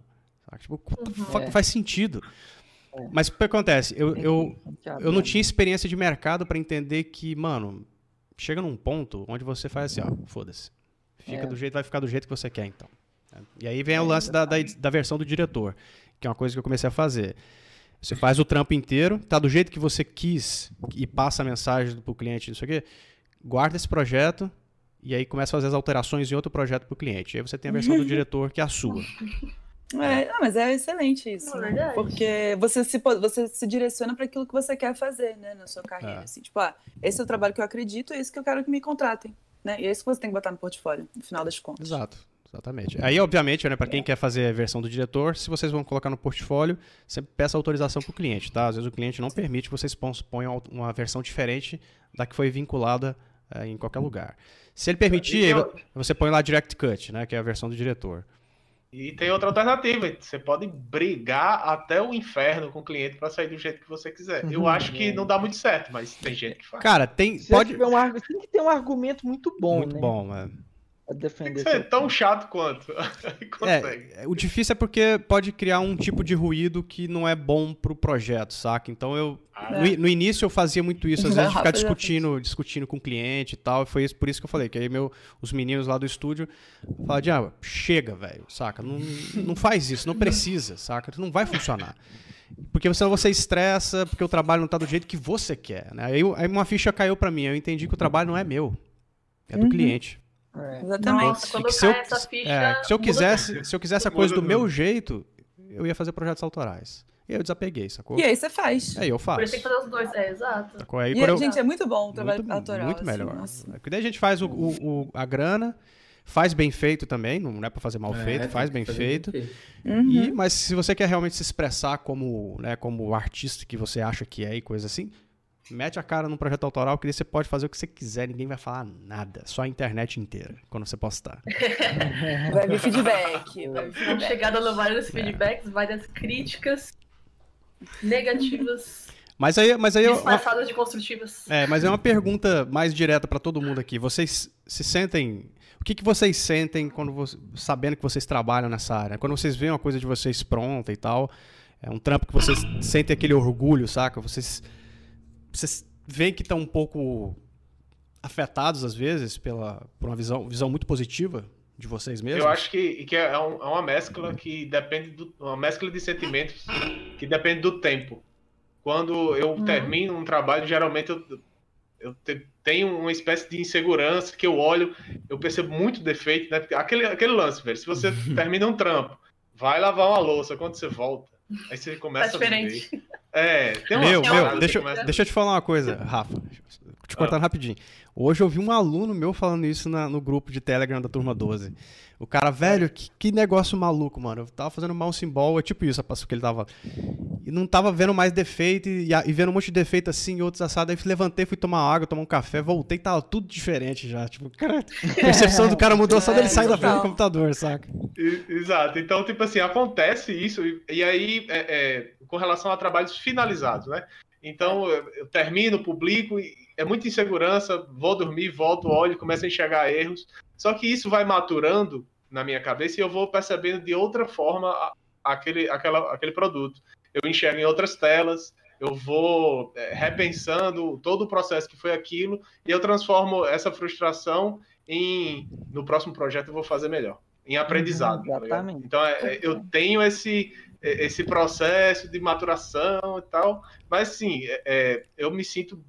Tipo, uhum. é. faz sentido. É. Mas o que acontece? Eu, eu, eu não tinha experiência de mercado para entender que, mano, chega num ponto onde você faz assim, ó, foda-se. Fica é. do jeito, vai ficar do jeito que você quer, então. E aí vem o lance da, da, da, versão do diretor, que é uma coisa que eu comecei a fazer. Você faz o trampo inteiro, tá do jeito que você quis e passa a mensagem para o cliente, isso aqui, guarda esse projeto e aí começa a fazer as alterações em outro projeto para o cliente. Aí você tem a versão do diretor que é a sua. É, não, mas é excelente isso, é né? porque você se, você se direciona para aquilo que você quer fazer, né, na sua carreira. É. Assim, tipo, ah, esse é o trabalho que eu acredito, é isso que eu quero que me contratem, né? E é isso que você tem que botar no portfólio, no final das contas. Exato. Exatamente. Aí, obviamente, né, para quem quer fazer a versão do diretor, se vocês vão colocar no portfólio, sempre peça autorização para o cliente, tá? Às vezes o cliente não permite que vocês ponham uma versão diferente da que foi vinculada é, em qualquer lugar. Se ele permitir, eu... você põe lá Direct Cut, né, que é a versão do diretor. E tem outra alternativa, você pode brigar até o inferno com o cliente para sair do jeito que você quiser. Eu uhum. acho que não dá muito certo, mas tem gente que faz. Cara, tem pode um, tem que ter um argumento muito bom, muito né? bom, mano defender. Tem tão chato quanto. é, o difícil é porque pode criar um tipo de ruído que não é bom pro projeto, saca? Então eu. Ah, no, no, início eu fazia muito isso, às vezes ficar discutindo, discutindo com o cliente e tal. E foi isso, por isso que eu falei, que aí meu, os meninos lá do estúdio falaram, Diabo, chega, velho, saca? Não, não faz isso, não precisa, saca? Não vai funcionar. Porque senão você estressa, porque o trabalho não tá do jeito que você quer, né? Aí, aí uma ficha caiu para mim, eu entendi que o trabalho não é meu, é do uhum. cliente. É. Exatamente. Nossa, quando se eu, essa ficha. É, se eu quisesse, se eu quisesse a coisa do meu jeito, eu ia fazer projetos autorais. E eu desapeguei, sacou? E aí você faz. Aí eu faço. Por isso tem que fazer os dois, é, exato. Aí, e, eu... gente, é muito bom o trabalho muito, autoral. Muito assim, melhor. Nossa. Porque daí a gente faz o, o, o, a grana, faz bem feito também, não é para fazer mal é, feito, faz bem feito. Bem feito. Uhum. E, mas se você quer realmente se expressar como, né, como artista que você acha que é e coisa assim, mete a cara num projeto autoral que você pode fazer o que você quiser, ninguém vai falar nada. Só a internet inteira, quando você postar. vai vir feedback. Vai vir chegar dando vários feedbacks, é. várias críticas negativas. Mas aí, mas aí disfarçadas de construtivas. É, mas é uma pergunta mais direta para todo mundo aqui. Vocês se sentem o que, que vocês sentem quando você, sabendo que vocês trabalham nessa área? Quando vocês veem uma coisa de vocês pronta e tal, é um trampo que vocês sentem aquele orgulho, saca? Vocês vocês veem que estão um pouco afetados às vezes pela por uma visão, visão muito positiva de vocês mesmos? Eu acho que, que é, um, é, uma mescla que depende do, uma mescla de sentimentos que depende do tempo. Quando eu uhum. termino um trabalho, geralmente eu, eu te, tenho uma espécie de insegurança que eu olho, eu percebo muito defeito, né? Aquele, aquele lance, velho. Se você termina um trampo, vai lavar uma louça, quando você volta, aí você começa tá diferente. a ver. É, tem uma Meu, meu, deixa, deixa eu te falar uma coisa, Rafa. Te cortando ah. rapidinho. Hoje eu vi um aluno meu falando isso na, no grupo de Telegram da turma 12. O cara, velho, que, que negócio maluco, mano. Eu tava fazendo mouse symbol, é tipo isso, que ele tava. E não tava vendo mais defeito e, e vendo um monte de defeito assim e outros assados. Aí levantei, fui tomar água, tomar um café, voltei, tava tudo diferente já. Tipo, cara, a percepção do cara mudou só dele é, sair da frente do computador, saca? Exato. Então, tipo assim, acontece isso, e, e aí, é, é, com relação a trabalhos finalizados, né? Então, eu, termino, publico é muita insegurança, vou dormir, volto, olho, começo a enxergar erros. Só que isso vai maturando na minha cabeça e eu vou percebendo de outra forma aquele, aquela, aquele produto. Eu enxergo em outras telas, eu vou é, repensando todo o processo que foi aquilo e eu transformo essa frustração em no próximo projeto eu vou fazer melhor, em aprendizado. Uhum, exatamente. Tá então é, é, eu tenho esse esse processo de maturação e tal, mas sim, é, é eu me sinto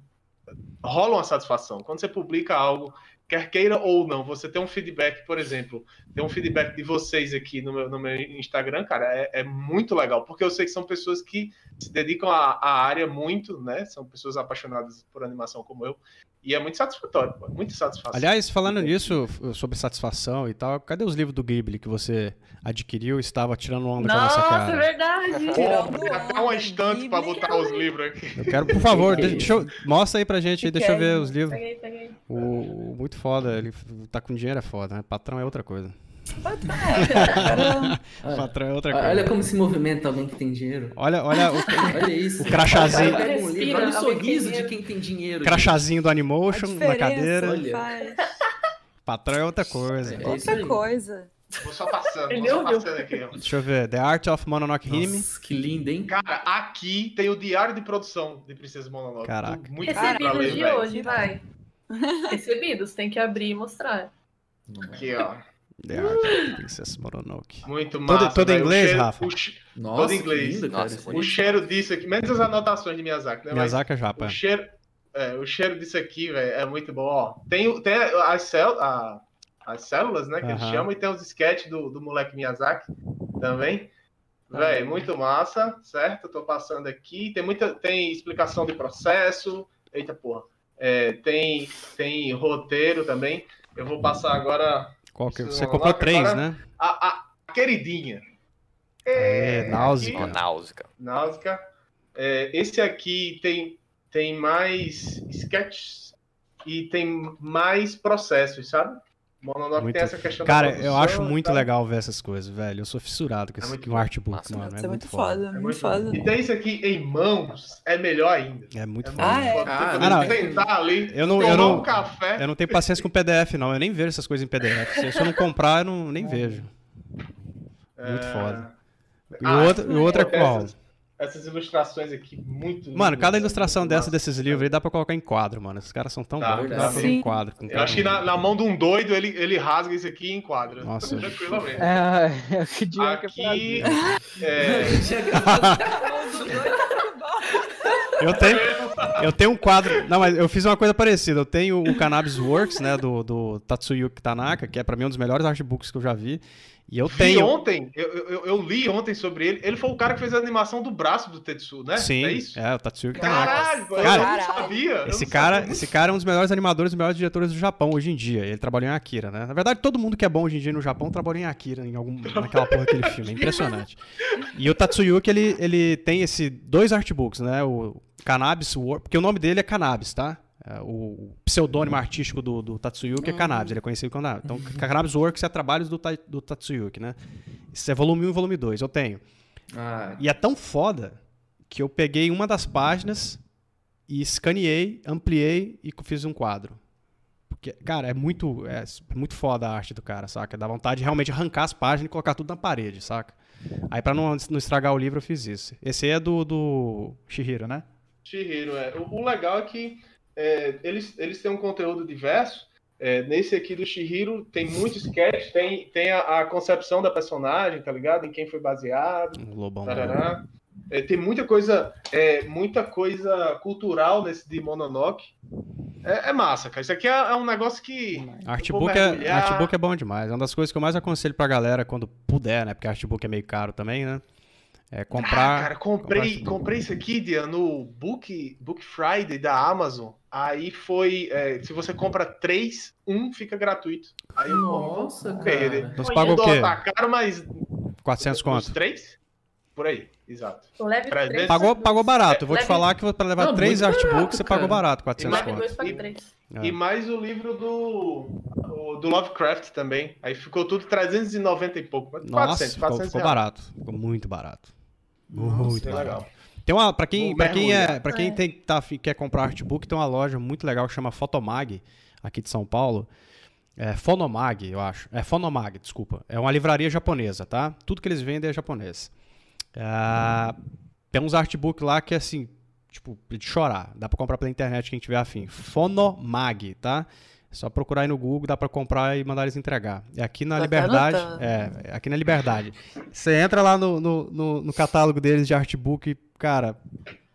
rola uma satisfação. Quando você publica algo, quer queira ou não, você tem um feedback, por exemplo, tem um feedback de vocês aqui no meu, no meu Instagram, cara, é, é, muito legal, porque eu sei que são pessoas que se dedicam à, à área muito, né? São pessoas apaixonadas por animação como eu. E é muito satisfatório, pô, muito satisfatório. Aliás, falando nisso, sobre satisfação e tal, cadê os livros do Ghibli que você adquiriu e estava tirando onda Nossa, com a nossa cara? Nossa, é verdade. Pô, até uma estante pra botar os livros aqui. Eu quero, por favor, deixa eu, mostra aí pra gente, aí, deixa eu ver os livros. Peguei, peguei. O, o muito foda, ele tá com dinheiro é foda, né? Patrão é outra coisa. Patrão é outra coisa. Olha como se movimenta alguém que tem dinheiro. Olha, olha o, Olha isso. o crachazinho. Um livro, olha o sorriso de quem tem dinheiro. Crachazinho do Animotion na cadeira. Olha. Patrão é outra coisa. É isso Outra coisa. Vou só passando, vou só passando aqui. Deixa eu ver. The Art of Mononoke Hime. Nossa, que lindo, hein? Cara, aqui tem o diário de produção de Princesa Mononoke. Caraca. Muito Recebidos ler, de velho. hoje, vai. Recebidos, tem que abrir e mostrar. Aqui, ó. The Art of Princess Mononoke. Muito Todo- massa. todo em velho. O inglês, cheiro- Rafa? o Nossa, Todo inglês. lindo, cara. Nossa, Isso O cheiro disso aqui, menos as anotações de Miyazaki, né? Miyazaki é japa. o é. cheiro, é, o cheiro disso aqui, velho, é muito bom. Ó, tem, tem as, cél, a- as células, né, que eles Aham. chamam, e tem os sketches do, do moleque Miyazaki também. Velho, muito massa, certo? Tô passando aqui. Tem muita, tem explicação de processo. Eita porra. É, tem, tem roteiro também. Eu vou passar agora Qual que... Isso, Você vamos comprou três, agora- né? a, a queridinha. É, náusea. aqui, Ó, náusea. Náusea. É, esse aqui tem, tem mais sketches e tem mais processos, sabe? Muito- tem essa questão da Cara, eu produção acho muito tal. legal ver essas coisas, velho. Eu sou fissurado com É esse muito com artbook, Massa, mano. Isso É muito foda. foda, É muito muito foda. E tem isso aqui em mãos, é melhor ainda. É muito É foda. Ah, é? Ah, não, sentar ali, Eu não- eu não- um café. Eu não tenho paciência com PDF, não. Eu nem vejo essas coisas em PDF. Se eu não comprar, eu não, nem vejo. Muito É, foda. E Ah, o outro, e o outro é qual? Essas, essas ilustrações aqui, muito Mano, lindas, cada muito ilustração dessa massa. desses livros aí dá pra colocar em quadro, mano. Esses caras são tão Tá, bons que dá pra fazer em quadro. com Eu acho que na, na mão de um doido ele, ele rasga isso aqui em quadro. Nossa. Tranquilamente. É, é que é Aqui, é, Eu tenho, eu tenho um quadro. Não, mas eu fiz uma coisa parecida. Eu tenho o Cannabis Works, né, do, do Tatsuyuki Tanaka, que é pra mim um dos melhores artbooks que eu já vi. E eu vi tenho. ontem, eu, eu, eu li ontem sobre ele. Ele foi o cara que fez a animação do braço do Tetsu, né? Sim, É isso? é o Tatsuyuki Tanaka. Caralho, eu Cara, não sabia. eu Esse não cara, sabia. esse cara é um dos melhores animadores e melhores diretores do Japão hoje em dia. Ele trabalhou em Akira, né? Na verdade, todo mundo que é bom hoje em dia no Japão trabalhou em Akira, em algum, naquela porra daquele filme. É impressionante. E o Tatsuyuki, ele, ele tem esse dois artbooks, né? O Cannabis World, porque o nome dele é Cannabis, tá? É, O pseudônimo artístico do, do Tatsuyuki é Cannabis, ele é conhecido como Cannabis. Então, Cannabis Works é trabalhos do, Ta- do Tatsuyuki, né? Isso é volume 1 e volume 2, eu tenho. Ah, E é tão foda que eu peguei uma das páginas e escaneei, ampliei e fiz um quadro. Porque, cara, é muito, é muito foda a arte do cara, saca? Dá vontade de realmente arrancar as páginas e colocar tudo na parede, saca? Aí pra não, não estragar o livro eu fiz isso. Esse aí é do, do Shihiro, né? Chihiro, é. O, o legal é que é, eles, eles têm um conteúdo diverso. É, nesse aqui do Shihiro tem muito sketch, tem, tem a, a concepção da personagem, tá ligado? Em quem foi baseado. Tarará. É, tem muita coisa, é, muita coisa cultural nesse de Mononoke. É, é massa, cara. Isso aqui é, é um negócio que. vou Artbook é, artbook é bom demais. É uma das coisas que eu mais aconselho pra galera quando puder, né? Porque artbook é meio caro também, né? É comprar. Ah, cara, comprei, comprei isso aqui, Dia, no Book, Book Friday da Amazon. Aí foi. é, se você compra três, um fica gratuito. Aí eu Nossa, cara. Então você Foi pagou o quê? Tá caro, mas. 400 Os conto. três? Por aí, exato. Leve Pra três. Pagou, pagou barato. Eu vou te Leve- falar que pra levar Não, três artbooks barato, você pagou barato, 400 Leve conto. dois, pague E- três. É. E mais o livro do. do Lovecraft também. Aí ficou tudo 390 e pouco. mas Nossa, 400, ficou, 400 ficou reais. barato. Ficou muito barato. Nossa, muito Bem barato. legal. Tem uma, pra quem, pra quem, é, pra quem É. tem, tá, quer comprar artbook, tem uma loja muito legal que chama Fotomag, aqui de São Paulo. É Fonomag, eu acho. É Fonomag, desculpa. É uma livraria japonesa, tá? Tudo que eles vendem é japonês. Ah, tem uns artbook lá que é assim, tipo, de chorar. Dá pra comprar pela internet quem tiver afim. Fonomag, tá? É só procurar aí no Google, dá pra comprar e mandar eles entregar. É aqui na Liberdade. anotando. É, é aqui na Liberdade. Você entra lá no, no, no- no catálogo deles de artbook, cara,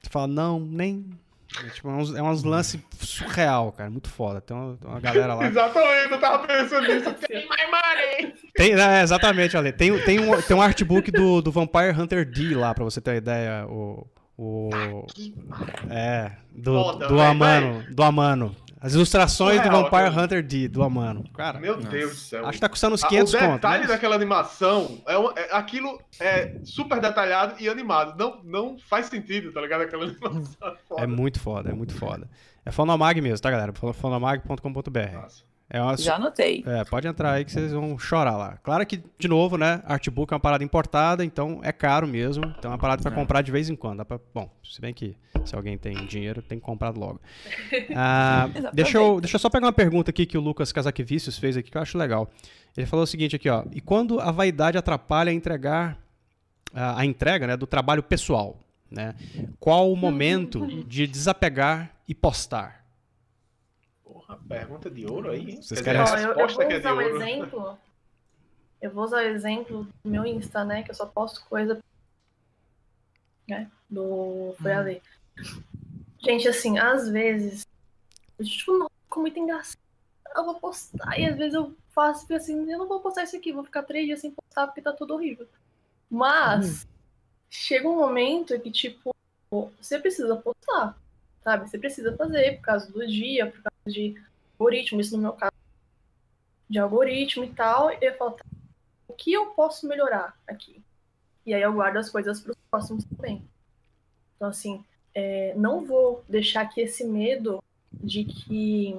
você fala, não, nem. É, tipo, é uns, é uns lances surreal, cara. Muito foda. Tem uma, tem uma galera lá. Exatamente, eu tava pensando nisso. Tem mais money! Tem, é, exatamente, Ale. Tem, tem, um, tem um artbook do, do Vampire Hunter D lá, pra você ter uma ideia. O. o Que é. Do, Foda, do véi, Amano. Do Amano. As ilustrações do Vampire Hunter D, do Amano. Cara, meu Nossa. Deus do céu. Acho que tá custando uns 500 contos. O detalhe conto, daquela animação, é, é, aquilo é super detalhado e animado. Não, não faz sentido, tá ligado? Aquela animação. É, é muito foda, é muito foda. É Fonomag mesmo, tá, galera? fonomag.com.br. Nossa. É uma... Já anotei. É, pode entrar aí que vocês vão chorar lá. Claro que, de novo, né? Artbook é uma parada importada, então é caro mesmo. Então é uma parada para é. comprar de vez em quando. Pra... Bom, se bem que se alguém tem dinheiro, tem que comprar logo. Ah, deixa, eu, deixa eu só pegar uma pergunta aqui que o Lucas Casaquevicius fez aqui, que eu acho legal. Ele falou o seguinte aqui, ó. E quando a vaidade atrapalha a entregar a, a entrega né, do trabalho pessoal? Né? Qual o momento de desapegar e postar? Porra, pergunta de ouro aí, hein? Vocês querem dizer, eu, eu, vou é usar um exemplo. Eu vou usar o exemplo do meu Insta, né? Que eu só posto coisa. Né? Do. Foi hum. a lei. Gente, assim, às vezes. Eu tipo, não, ficou muito engraçado. Eu vou postar. E às vezes eu faço assim, eu não vou postar isso aqui, vou ficar três dias sem postar porque tá tudo horrível. Mas hum. chega um momento que, tipo, você precisa postar. Sabe? Você precisa fazer por causa do dia, por causa de algoritmo, isso no meu caso, de algoritmo e tal. E eu falo, tá, o que eu posso melhorar aqui? E aí eu guardo as coisas para os próximos também. Então, assim, é, não vou deixar que esse medo de que,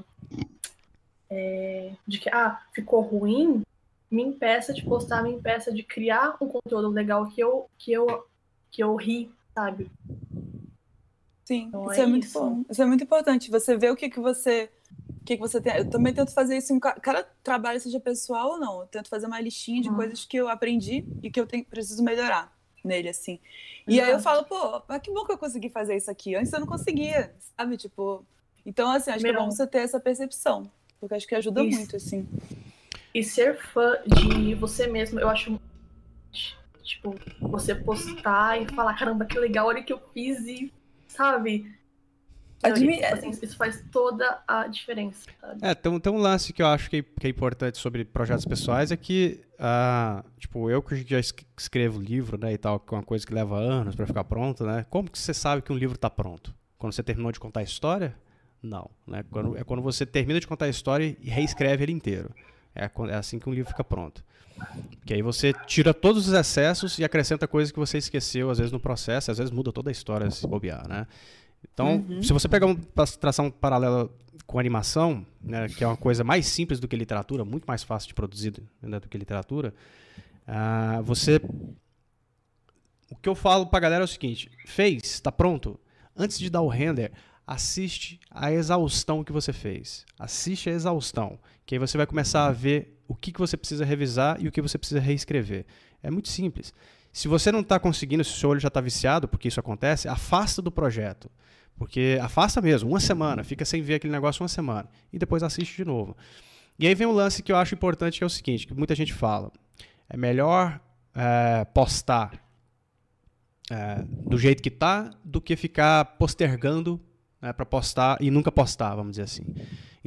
é, de que, ah, ficou ruim, me impeça de postar, me impeça de criar um conteúdo legal que eu, que eu, que eu ri, sabe? Sim, então, isso é, é muito isso. bom. Isso é muito importante. Você vê o que, que você o que, que você tem. Eu também tento fazer isso em cada trabalho, seja pessoal ou não. Eu tento fazer uma listinha de uhum. coisas que eu aprendi e que eu tenho, preciso melhorar nele, assim. E aí eu falo, pô, mas que bom que eu consegui fazer isso aqui. Antes eu não conseguia, sabe? Tipo. Então, assim, acho que é bom você ter essa percepção. Porque acho que ajuda isso. muito, assim. E ser fã de você mesmo, eu acho. Tipo, você postar e falar, caramba, que legal, olha o que eu fiz e, sabe? Admi assim, isso faz toda a diferença. Sabe? É, tem, tem um lance que eu acho que, que é importante sobre projetos pessoais é que, uh, tipo, eu que já escrevo livro, né, e tal, que é uma coisa que leva anos para ficar pronto, né? Como que você sabe que um livro está pronto? Quando você terminou de contar a história? Não, né? Quando, é quando você termina de contar a história e reescreve ele inteiro. É, é assim que um livro fica pronto. Que aí você tira todos os excessos e acrescenta coisas que você esqueceu, às vezes, no processo, às vezes muda toda a história se bobear, né? Então, uhum. se você pegar um, traçar um paralelo com animação, né, que é uma coisa mais simples do que literatura, muito mais fácil de produzir né, do que literatura, uh, você. O que eu falo pra galera é o seguinte: fez, está pronto. Antes de dar o render, assiste a exaustão que você fez. Assiste a exaustão. Que aí você vai começar a ver o que, que você precisa revisar e o que você precisa reescrever. É muito simples. Se você não está conseguindo, se o seu olho já está viciado, porque isso acontece, afasta do projeto. Porque afasta mesmo, uma semana, fica sem ver aquele negócio uma semana. E depois assiste de novo. E aí vem um lance que eu acho importante, que é o seguinte, que muita gente fala. É melhor é, postar é, do jeito que tá do que ficar postergando né, para postar e nunca postar, vamos dizer assim.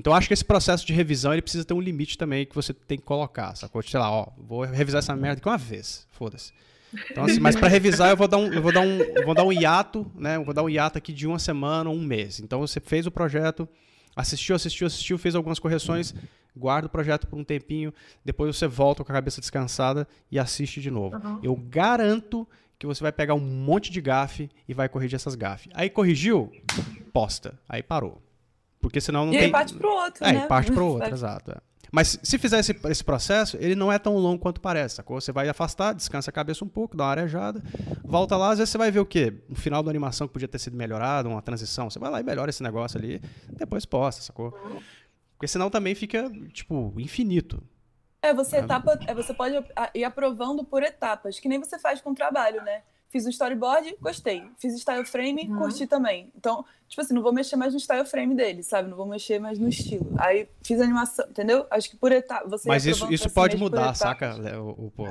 Então acho que esse processo de revisão ele precisa ter um limite também que você tem que colocar, sacou? Sei lá, ó, vou revisar essa merda aqui uma vez, foda-se. Então, assim, mas para revisar eu vou dar um, eu vou dar um, vou dar um hiato, né? Eu vou dar um hiato aqui de uma semana ou um mês. Então você fez o projeto, assistiu, assistiu, assistiu, fez algumas correções, guarda o projeto por um tempinho, depois você volta com a cabeça descansada e assiste de novo. Uhum. Eu garanto que você vai pegar um monte de gafe e vai corrigir essas gafes. Aí corrigiu, posta. Aí parou. Porque senão não e tem. E aí parte pro outro, é, né? parte pro outro, exato. É. Mas se fizer esse, esse processo, ele não é tão longo quanto parece, sacou? Você vai afastar, descansa a cabeça um pouco, dá uma arejada, volta lá, às vezes você vai ver o quê? Um final da animação que podia ter sido melhorado, uma transição. Você vai lá e melhora esse negócio ali, depois posta, sacou? Porque senão também fica, tipo, infinito. É, você, etapa, é, você pode ir aprovando por etapas, que nem você faz com o trabalho, né? Fiz o storyboard, gostei. Fiz style frame, uhum. curti também. Então, tipo assim, não vou mexer mais no style frame dele, sabe? Não vou mexer mais no estilo. Aí fiz animação, entendeu? Acho que por etapa. Você Mas isso, isso pode mudar, saca, o, o?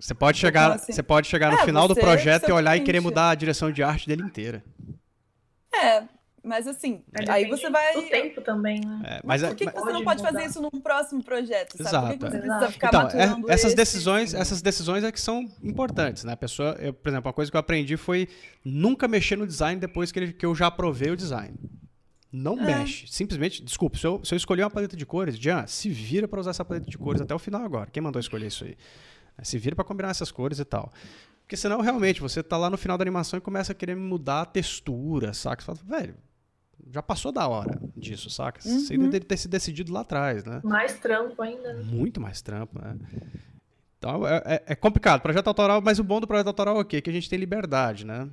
Você pode chegar, assim, você pode chegar no é, final do projeto e olhar e querer mudar a direção de arte dele inteira. É, mas assim, é, aí você vai. O tempo também, né? É, mas, por que, mas... que você não pode fazer isso num próximo projeto? Sabe? Exato. Por que, que você é. precisa ficar então, é, essas decisões, essas decisões é que são importantes, né? A pessoa, eu, por exemplo, uma coisa que eu aprendi foi nunca mexer no design depois que, ele, que eu já aprovei o design. Não é. mexe. Simplesmente, desculpa, se eu, se eu escolher uma paleta de cores, Jean, se vira para usar essa paleta de cores até o final agora. Quem mandou escolher isso aí? Se vira para combinar essas cores e tal. Porque senão, realmente, você tá lá no final da animação e começa a querer mudar a textura, saca? Você fala, velho, já passou da hora disso, saca? Uhum. Deveria ter se decidido lá atrás, né? Mais trampo ainda. Né? Muito mais trampo, né? Então é, é, é, complicado. Projeto autoral, mas o bom do projeto autoral é o quê? Que a gente tem liberdade, né?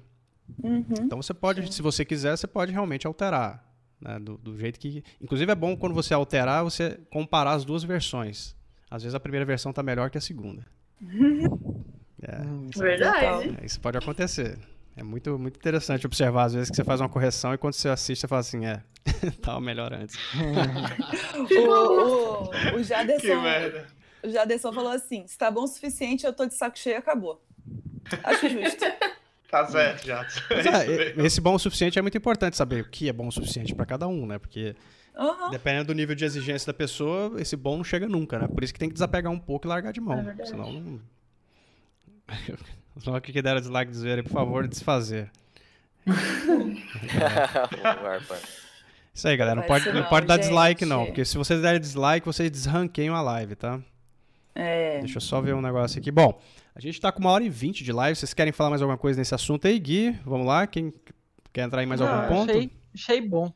Uhum. Então você pode, Sim. se você quiser, você pode realmente alterar. Né? Do, do, jeito que. Inclusive é bom quando você alterar, você comparar as duas versões. Às vezes a primeira versão tá melhor que a segunda. É, hum, Verdade. É, isso pode acontecer. É muito, muito interessante observar, às vezes, que você faz uma correção e quando você assiste, você fala assim, é, tava melhor antes. o, o, o Jaderson, que merda. O Jaderson falou assim, se tá bom o suficiente, eu tô de saco cheio, acabou. Acho justo. tá certo, já. É, esse bom o suficiente é muito importante saber o que é bom o suficiente para cada um, né? Porque Uhum. Dependendo do nível de exigência da pessoa, esse bom não chega nunca, né? Por isso que tem que desapegar um pouco e largar de mão. É senão não. Só que deram dislike dizer, por favor, desfazer. Isso aí, galera. Não pode, não, pode dar dislike, não. Porque se vocês derem dislike, vocês desranqueiam a live, tá? É. Deixa eu só ver um negócio aqui. Bom, a gente tá com uma hora e vinte de live. Vocês querem falar mais alguma coisa nesse assunto aí, Gui? Vamos lá. Quem quer entrar em mais não, algum ponto? Achei, achei bom.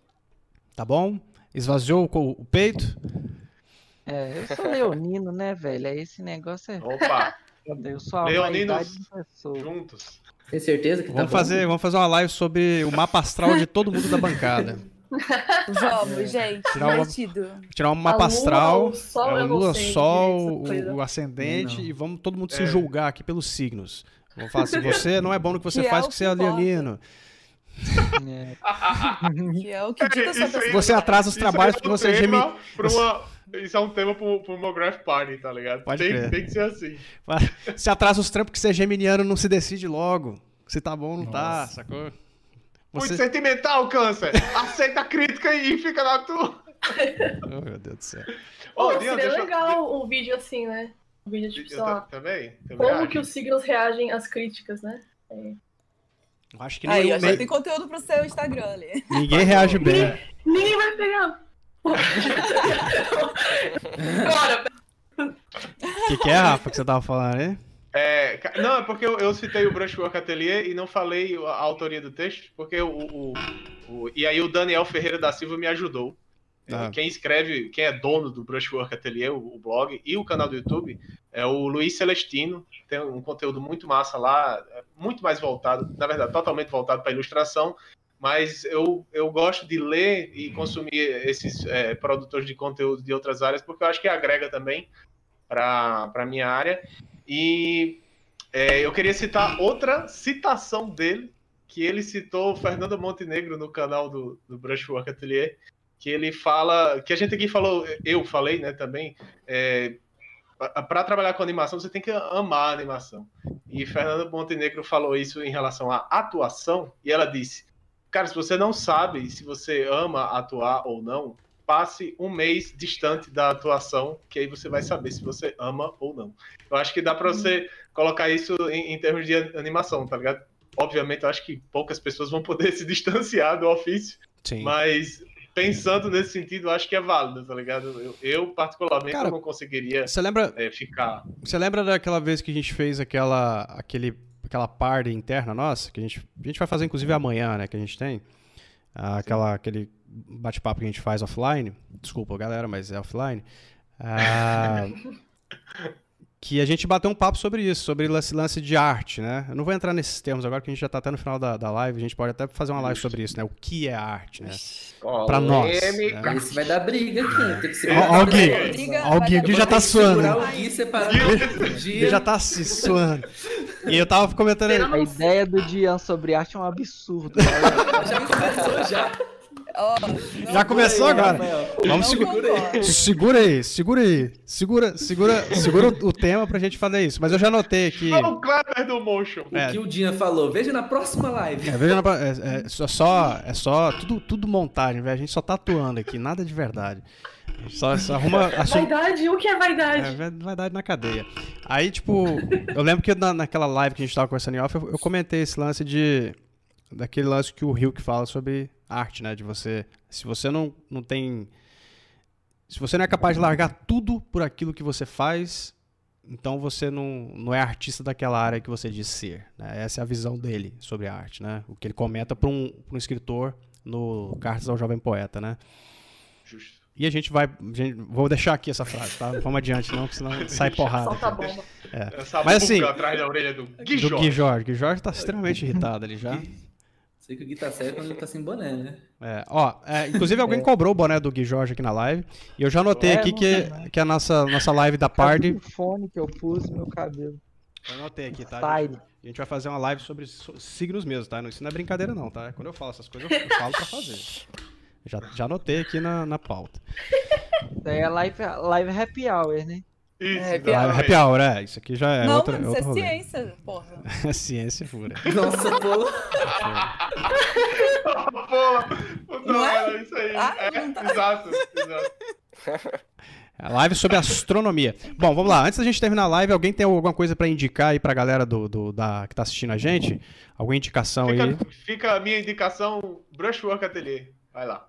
Tá bom? Esvaziou o, o peito? É, eu sou leonino, né, velho? É esse negócio é. Opa! Eu sou a Leoninos juntos. Tem certeza que tá vamos tá fazer, Vamos fazer uma live sobre o mapa astral de todo mundo da bancada. Vamos, gente. Tirar, uma, tirar um mapa astral, lua, o sol, a lua, sol o, o, ascendente, não. e vamos todo mundo é. se julgar aqui pelos signos. Vamos falar assim, você não é bom no que você que faz, é porque você é leonino. É. que é o que dita Você atrasa os trabalhos porque você é geminiano. Isso é um tema pro, pro Mograph Party, tá ligado? Pode tem, tem que ser assim. Se atrasa os trampos que você é geminiano, não se decide logo. Se tá bom ou não tá, Nossa. tá, sacou? Você... Muito sentimental, câncer. Aceita a crítica e fica na tua. oh, meu Deus do céu. Oh, Pô, seria legal o um vídeo assim, né? Um vídeo tipo, sei lá. Também? também como que os signos reagem às críticas, né? É. Eu acho que Aí, já tem conteúdo pro seu Instagram ali. Ninguém reage bem. Ninguém, ninguém vai pegar. Bora. O que, que é, Rafa, que você tava falando aí? É, não, é porque eu, eu, citei o Brushwork Atelier e não falei a autoria do texto, porque o, o, o, E aí o Daniel Ferreira da Silva me ajudou. Ah. Quem escreve, quem é dono do Brushwork Atelier, o, o, blog e o canal do YouTube, é o Luiz Celestino. Tem um conteúdo muito massa lá, é muito mais voltado, na verdade, totalmente voltado para ilustração. Mas eu, eu gosto de ler e consumir esses é, produtores de conteúdo de outras áreas, porque eu acho que agrega também para a minha área. E é, eu queria citar outra citação dele, que ele citou Fernando Montenegro no canal do, do Brushwork Atelier, que ele fala, que a gente aqui falou, eu falei, né, também, é, para trabalhar com animação você tem que amar a animação. E Fernanda Montenegro falou isso em relação à atuação, e ela disse: Cara, se você não sabe se você ama atuar ou não, passe um mês distante da atuação, que aí você vai saber se você ama ou não. Eu acho que dá para você colocar isso em, em termos de animação, tá ligado? Obviamente, eu acho que poucas pessoas vão poder se distanciar do ofício, Sim. mas pensando nesse sentido, acho que é válido, tá ligado? Eu, eu particularmente, Cara, não conseguiria você lembra, é, ficar. Você lembra daquela vez que a gente fez aquela, aquele, aquela party interna nossa? Que a gente, a gente vai fazer, inclusive, amanhã, né? Que a gente tem. Ah, aquela, aquele bate-papo que a gente faz offline. Desculpa, galera, mas é offline. Ah, que a gente bateu um papo sobre isso, sobre esse lance de arte, né? Eu não vou entrar nesses termos agora, que a gente já está até no final da, da live, a gente pode até fazer uma live sobre isso, né? O que é arte, né? Para nós. Né? Isso vai dar briga aqui, né? tem que ser. Alguém, alguém, o já tá suando. O Gui já tá se suando. E eu tava comentando... A ideia do Dian sobre arte é um absurdo. Já começou, já. Oh, já começou aí, agora. Rafael. Vamos segura, segura aí, segura aí. Segura, segura, segura o tema pra gente fazer isso. Mas eu já anotei aqui. Olha o Kleber do Motion. É. O que o Dinha falou. Veja na próxima live. É, veja na, é, é, só, é só tudo, tudo montagem, velho. A gente só tá atuando aqui, nada de verdade. Só, só arruma. Assum... Vaidade? O que é vaidade? É, vaidade na cadeia. Aí, tipo, eu lembro que na, naquela live que a gente tava conversando em off, eu, eu comentei esse lance de. Daquele lance que o Rio que fala sobre arte, né? De você. Se você não, não tem. Se você não é capaz de largar tudo por aquilo que você faz, então você não, não é artista daquela área que você diz ser. Né? Essa é a visão dele sobre a arte, né? O que ele comenta para um, um escritor no Cartas ao Jovem Poeta, né? Justo. E a gente vai. A gente, vou deixar aqui essa frase, tá? Não vamos adiante, não, porque senão sai porrada. Solta a bomba. É. Essa Mas assim. atrás da orelha do Gui Jorge. Do Gui Jorge. Gui Jorge tá extremamente irritado ali já. Sei que o Gui tá certo quando ele tá sem boné, né? É, ó, é, inclusive alguém é. cobrou o boné do Gui Jorge aqui na live. E eu já anotei é, aqui que, que a nossa, nossa live da party. O fone que eu pus no meu cabelo. Eu anotei aqui, tá? A gente, a gente vai fazer uma live sobre signos mesmo, tá? Isso não é brincadeira, não, tá? Quando eu falo essas coisas, eu falo pra fazer. Já, já anotei aqui na, na pauta. Daí é live, live happy hour, né? Isso, é, happy, hour. happy hour, é. Isso aqui já é Não, outra, mano, isso é rolê. ciência, porra. é ciência pura. Nossa, pô. pô, não é? isso aí. Ah, é, tá... Exato, exato. É live sobre astronomia. Bom, vamos lá. Antes da gente terminar a live, alguém tem alguma coisa para indicar aí pra galera do, do, da, que tá assistindo a gente? Alguma indicação fica, aí? Fica a minha indicação, Brushwork Atelier. Vai lá.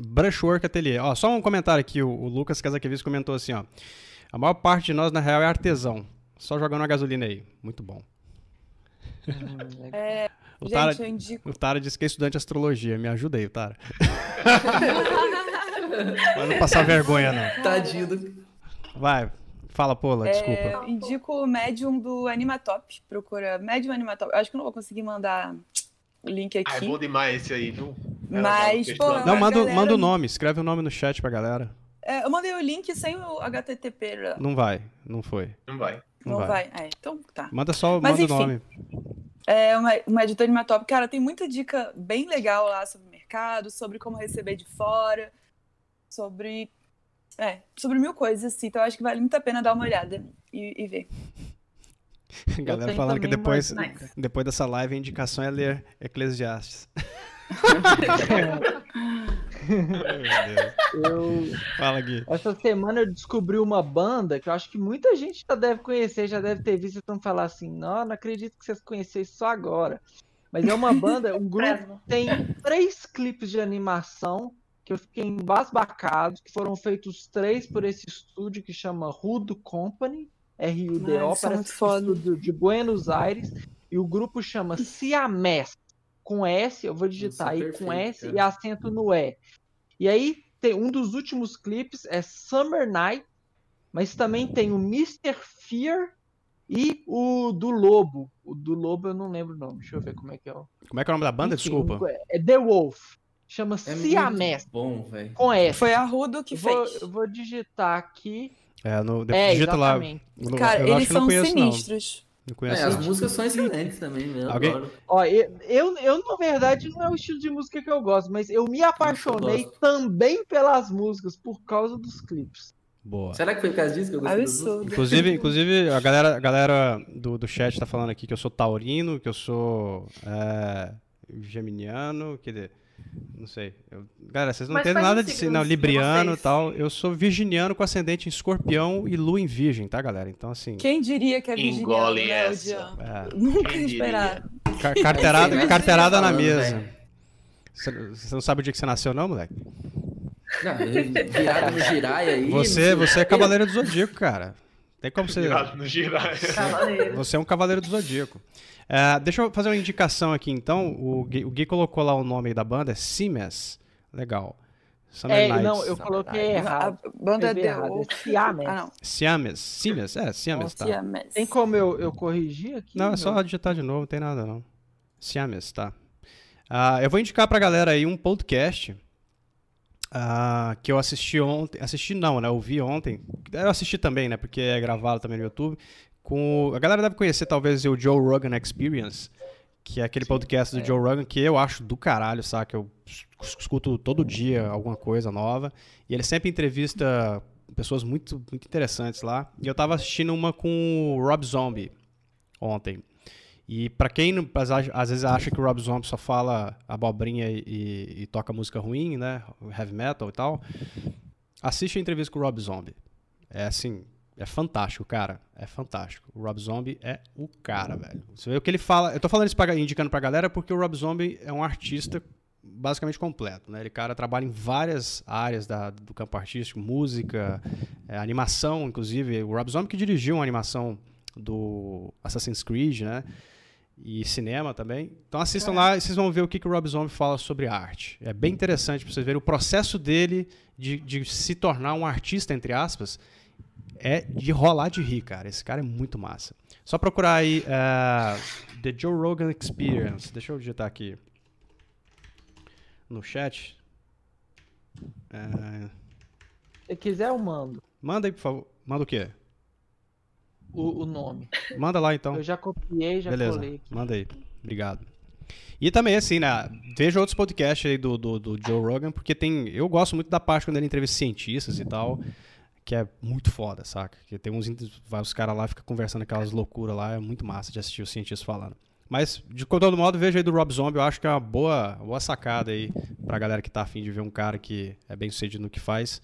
Brushwork Atelier. Ó, só um comentário aqui, o, o Lucas Casaquevis comentou assim, ó. A maior parte de nós, na real, é artesão. Só jogando a gasolina aí. Muito bom. É, o, Tara, gente, indico... o Tara disse que é estudante de astrologia. Me ajuda aí, Tara. Vai não passar vergonha, não. Tadinho do... Vai, fala, Pola, é, desculpa. Indico o Medium do Animatop. Procura Medium Animatop. Eu acho que não vou conseguir mandar o link aqui. Ah, é bom demais esse aí, viu? Mas, pô, Não, manda, galera... manda o nome, escreve o nome no chat pra galera. É, eu mandei o link sem o HTTP. Não vai, não foi. Não vai. Não, não vai. vai. É, então tá. Manda só Mas, manda enfim, o nome. É uma, uma editora Animatop. Cara, tem muita dica bem legal lá sobre o mercado, sobre como receber de fora sobre. É, sobre mil coisas, assim. Então eu acho que vale muito a pena dar uma olhada e, e ver. Galera falando que depois, nice. depois dessa live a indicação é ler Eclesiastes. eu, Fala, Gui. Essa semana eu descobri uma banda que eu acho que muita gente já deve conhecer, já deve ter visto. Então falar assim: não, não acredito que vocês conhecem isso só agora. Mas é uma banda, um grupo tem três clipes de animação que eu fiquei embasbacado, que foram feitos três por esse estúdio que chama Rudo Company, R-U-D-O, parece muito foda. estúdio de Buenos Aires, e o grupo chama Siamés, com S, eu vou digitar aí perfeito, com S cara. e acento no E. E aí tem um dos últimos clipes é Summer Night, mas também tem o Mr. Fear e o do Lobo. O do Lobo eu não lembro o nome, deixa eu ver como é que é. Como é que é o nome da banda? Enfim, Desculpa. É The Wolf. Chama é Siamés. Bom, velho. Com S. Foi a Rudo que vou, fez. Eu vou digitar aqui. É, no, é, digita exatamente. lá. Cara, eu eles são conheço, sinistros. Não. Não é, as músicas são excelentes também, né? Alguém? Ó, eu, eu, eu, na verdade, não é o estilo de música que eu gosto, mas eu me apaixonei eu também pelas músicas por causa dos clipes. Boa. Será que foi por causa disso que eu gostei. Inclusive, inclusive a galera, a galera do, do chat tá falando aqui que eu sou taurino, que eu sou é, geminiano, quer dizer... Não sei. Eu... Galera, vocês não entendem nada de si, não, libriano e tal. Eu sou virginiano com ascendente em escorpião e lua em virgem, tá, galera? Então, assim. Quem diria que é virginiano, Engole né, essa. É. Nunca ia esperar. Car carteirada, carteirada na mesa. Você não sabe o dia que você nasceu, não, moleque? Não, virado no giraia aí. Você, você é cavaleiro do zodíaco, cara. Tem como você. Virado no giraia. Você é um cavaleiro do zodíaco. É, deixa eu fazer uma indicação aqui, então. O Gui, o Gui colocou lá o nome da banda, é Siemens. Legal. Summer é, Nights. não, eu coloquei errado. A banda é The Siames. Ah, não. Siames. Siemens, é, Siames, tá. Siames. Tem como eu, eu corrigir aqui? Não, é só digitar de novo, não tem nada não. Siames, tá. Uh, eu vou indicar pra galera aí um podcast uh, que eu assisti ontem. Assisti não, né? Eu vi ontem. Eu assisti também, né? Porque é gravado também no YouTube com. A galera deve conhecer talvez o Joe Rogan Experience, que é aquele Sim, podcast do é. Joe Rogan que eu acho do caralho, saca? Eu escuto todo dia alguma coisa nova. E ele sempre entrevista pessoas muito, muito interessantes lá. E eu tava assistindo uma com o Rob Zombie ontem. E para quem às vezes acha que o Rob Zombie só fala abobrinha e, e, e, toca música ruim, né? Heavy metal e tal, assiste a entrevista com o Rob Zombie. É assim, é fantástico, cara. É fantástico. O Rob Zombie é o cara, velho. Você vê o que ele fala. Eu tô falando isso pra, indicando pra galera porque o Rob Zombie é um artista basicamente completo, né? Ele cara trabalha em várias áreas da, do campo artístico, música, é, animação, inclusive. O Rob Zombie que dirigiu uma animação do Assassin's Creed, né? E cinema também. Então assistam é. lá e vocês vão ver o que, que o Rob Zombie fala sobre arte. É bem interessante para vocês verem o processo dele de, de se tornar um artista, entre aspas, é de rolar de rir, cara. Esse cara é muito massa. Só procurar aí uh, The Joe Rogan Experience. Deixa eu digitar aqui no chat. Uh, Se quiser, eu mando. Manda aí, por favor. Manda o quê? O, o nome. Manda lá, então. Eu já copiei, já Beleza. colei. Manda aí. Obrigado. E também, assim, né? Veja outros podcasts aí do, do, do Joe Rogan, porque tem. Eu gosto muito da parte quando ele entrevista cientistas e tal que é muito foda, saca? Que tem uns vários caras lá ficam conversando aquelas loucuras lá, é muito massa de assistir os cientistas falando. Mas, de todo modo, veja aí do Rob Zombie, eu acho que é uma boa, boa sacada aí pra galera que tá afim de ver um cara que é bem sucedido no que faz,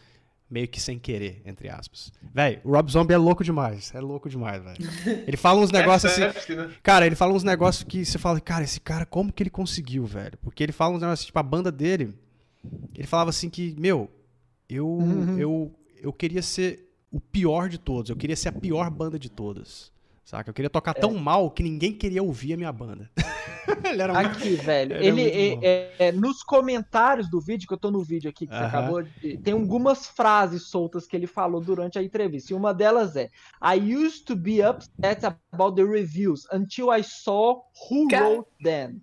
meio que sem querer, entre aspas. Véi, o Rob Zombie é louco demais, é louco demais, velho. Ele fala uns negócios assim. Né? Cara, ele fala uns negócios que você fala, cara, esse cara, como que ele conseguiu, velho? Porque ele fala uns negócios, tipo, a banda dele, ele falava assim que, meu, eu, uhum. eu eu queria ser o pior de todos. Eu queria ser a pior banda de todas. Saca? Eu queria tocar é. tão mal que ninguém queria ouvir a minha banda. ele era aqui, muito... velho. Ele, ele é, é, nos comentários do vídeo, que eu tô no vídeo aqui, que uh -huh. você acabou de. Tem algumas frases soltas que ele falou durante a entrevista. E uma delas é: I used to be upset about the reviews until I saw who wrote them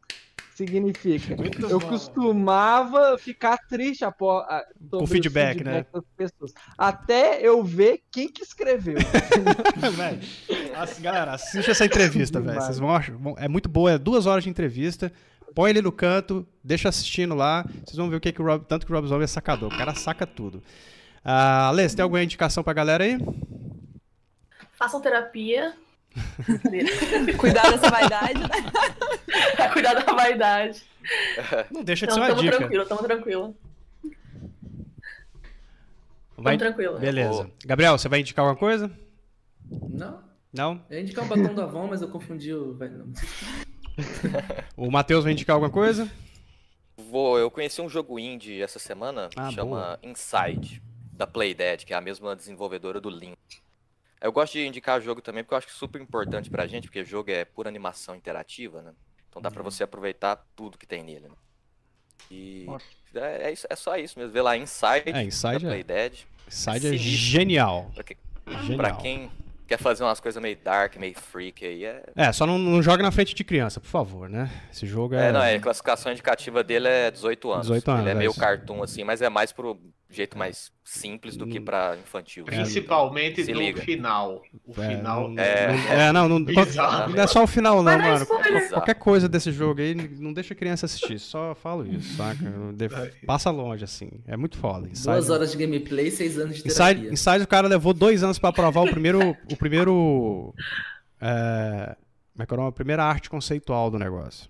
significa. Muito eu bom. costumava ficar triste após o feedback, feedback, né? Das pessoas. Até eu ver quem que escreveu. véio, galera, assiste essa entrevista, velho. Vocês vão achar. É muito boa, é duas horas de entrevista. Põe ele no canto, deixa assistindo lá. Vocês vão ver o que, que o Rob, tanto que o Rob Zombie é sacador. O cara saca tudo. Uh, Alê, você tem alguma indicação pra galera aí? Façam terapia, Cuidar dessa vaidade, né? É, cuidar da vaidade. Não deixa de então, ser uma dica. Tranquilo, tamo tranquilo. Vai... Tamo tranquilo. Beleza. Gabriel, você vai indicar alguma coisa? Não. Não? Eu ia indicar o batom do Avon, mas eu confundi o... o Matheus vai indicar alguma coisa? Vou. Eu conheci um jogo indie essa semana, ah, chama boa. Inside, da Playdead, que é a mesma desenvolvedora do Link. Eu gosto de indicar jogo também porque eu acho que é super importante pra gente, porque o jogo é pura animação interativa, né? Então dá uhum. pra você aproveitar tudo que tem nele, né? E é, é, isso, é, só isso mesmo. Vê lá Inside, é, Inside da Play Dead. Inside é genial. Pra, que, genial. pra quem quer fazer umas coisas meio dark, meio freak aí. É, é só não, não joga na frente de criança, por favor, né? Esse jogo é. É, não, é, a classificação indicativa dele é 18 anos. 18 anos. Ele é, é meio cartoon, assim, mas é mais pro jeito mais simples do que hum. para infantil. Principalmente no liga. final. O é, final. Não, é, é, não, não, não, é só o final, não, mano. Qualquer coisa desse jogo aí, não deixa a criança assistir. Só falo isso, saca? Passa longe, assim. É muito foda. Inside, Duas horas de gameplay, seis anos de terapia. Inside, Inside o cara levou dois anos para aprovar o primeiro. o primeiro. É, como é que é nome? A primeira arte conceitual do negócio.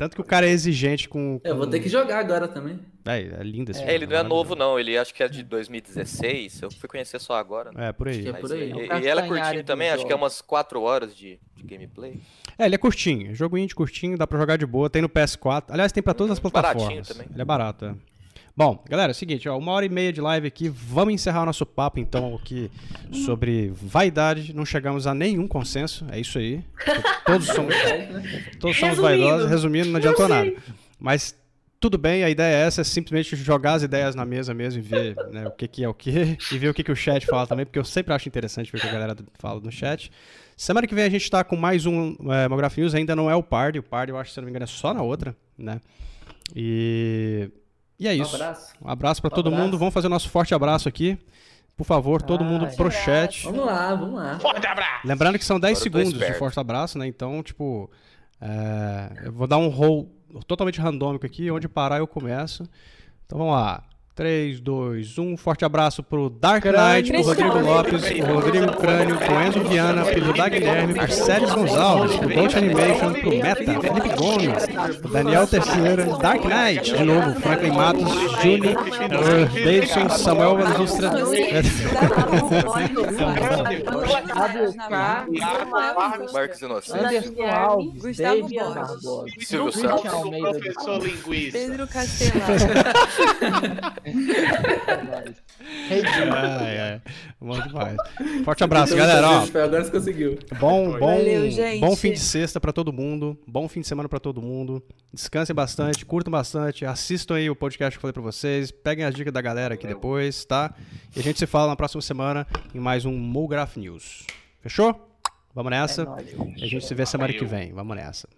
Tanto que o cara é exigente com. com... Eu vou ter que jogar agora também. É, é lindo esse é, Ele não é novo, não. Ele acho que é de 2016. Eu fui conhecer só agora. Né? É, por aí. É por aí. E, e ela é curtinho também, acho que é umas 4 horas de, de, gameplay. É, ele é curtinho. Jogo indie curtinho, dá pra jogar de boa. Tem no PS4. Aliás, tem pra todas as plataformas. Baratinho também. Ele é barato, é. Bom, galera, é o seguinte, ó, uma hora e meia de live aqui, vamos encerrar o nosso papo então aqui sobre vaidade. Não chegamos a nenhum consenso, é isso aí. Todos somos, todos somos vaidosos, resumindo, não adiantou nada. Mas tudo bem, a ideia é essa, é simplesmente jogar as ideias na mesa mesmo e ver né, o que, que é o que, e ver o que, que o chat fala também, porque eu sempre acho interessante ver o que a galera fala no chat. Semana que vem a gente está com mais um é, Mograph News, ainda não é o Party, o Party eu acho que se não me engano é só na outra, né? E e é isso. Um abraço. Um abraço para um todo abraço. mundo. Vamos fazer o nosso forte abraço aqui. Por favor, todo mundo pro chat. Vamos lá, vamos lá. Forte abraço! Lembrando que são 10 segundos de forte abraço, né? Então, tipo, é... eu vou dar um roll totalmente randômico aqui. Onde parar, eu começo. Então vamos lá. 3, 2, 1. Forte abraço pro Dark Knight, pro Rodrigo Lopes, pro Rodrigo Crânio, pro Enzo Viana, pro da Guilherme, pro Sérgio Gonçalves, pro Dolce Animation, pro Meta, Felipe Gomes, pro Daniel Terceira, Dark Knight, de novo, Franklin Matos, Juni, uh, Davidson, Samuel Valustra. Marcos Inocente. Gustavo Borges. Silvio Santos. Almeida. Professor linguista. Pedro Castelar. Ai, ai. Bom demais. Forte abraço, galera. Ó, Agora você conseguiu. bom, bom, Valeu, gente. bom fim de sexta pra todo mundo. Bom fim de semana pra todo mundo. Descansem bastante, curtam bastante, assistam aí o podcast que eu falei pra vocês. Peguem as dicas da galera aqui depois, tá? E a gente se fala na próxima semana em mais um Mograph News. Fechou? Vamos nessa. É nóis. E a gente se vê semana que vem. Vamos nessa.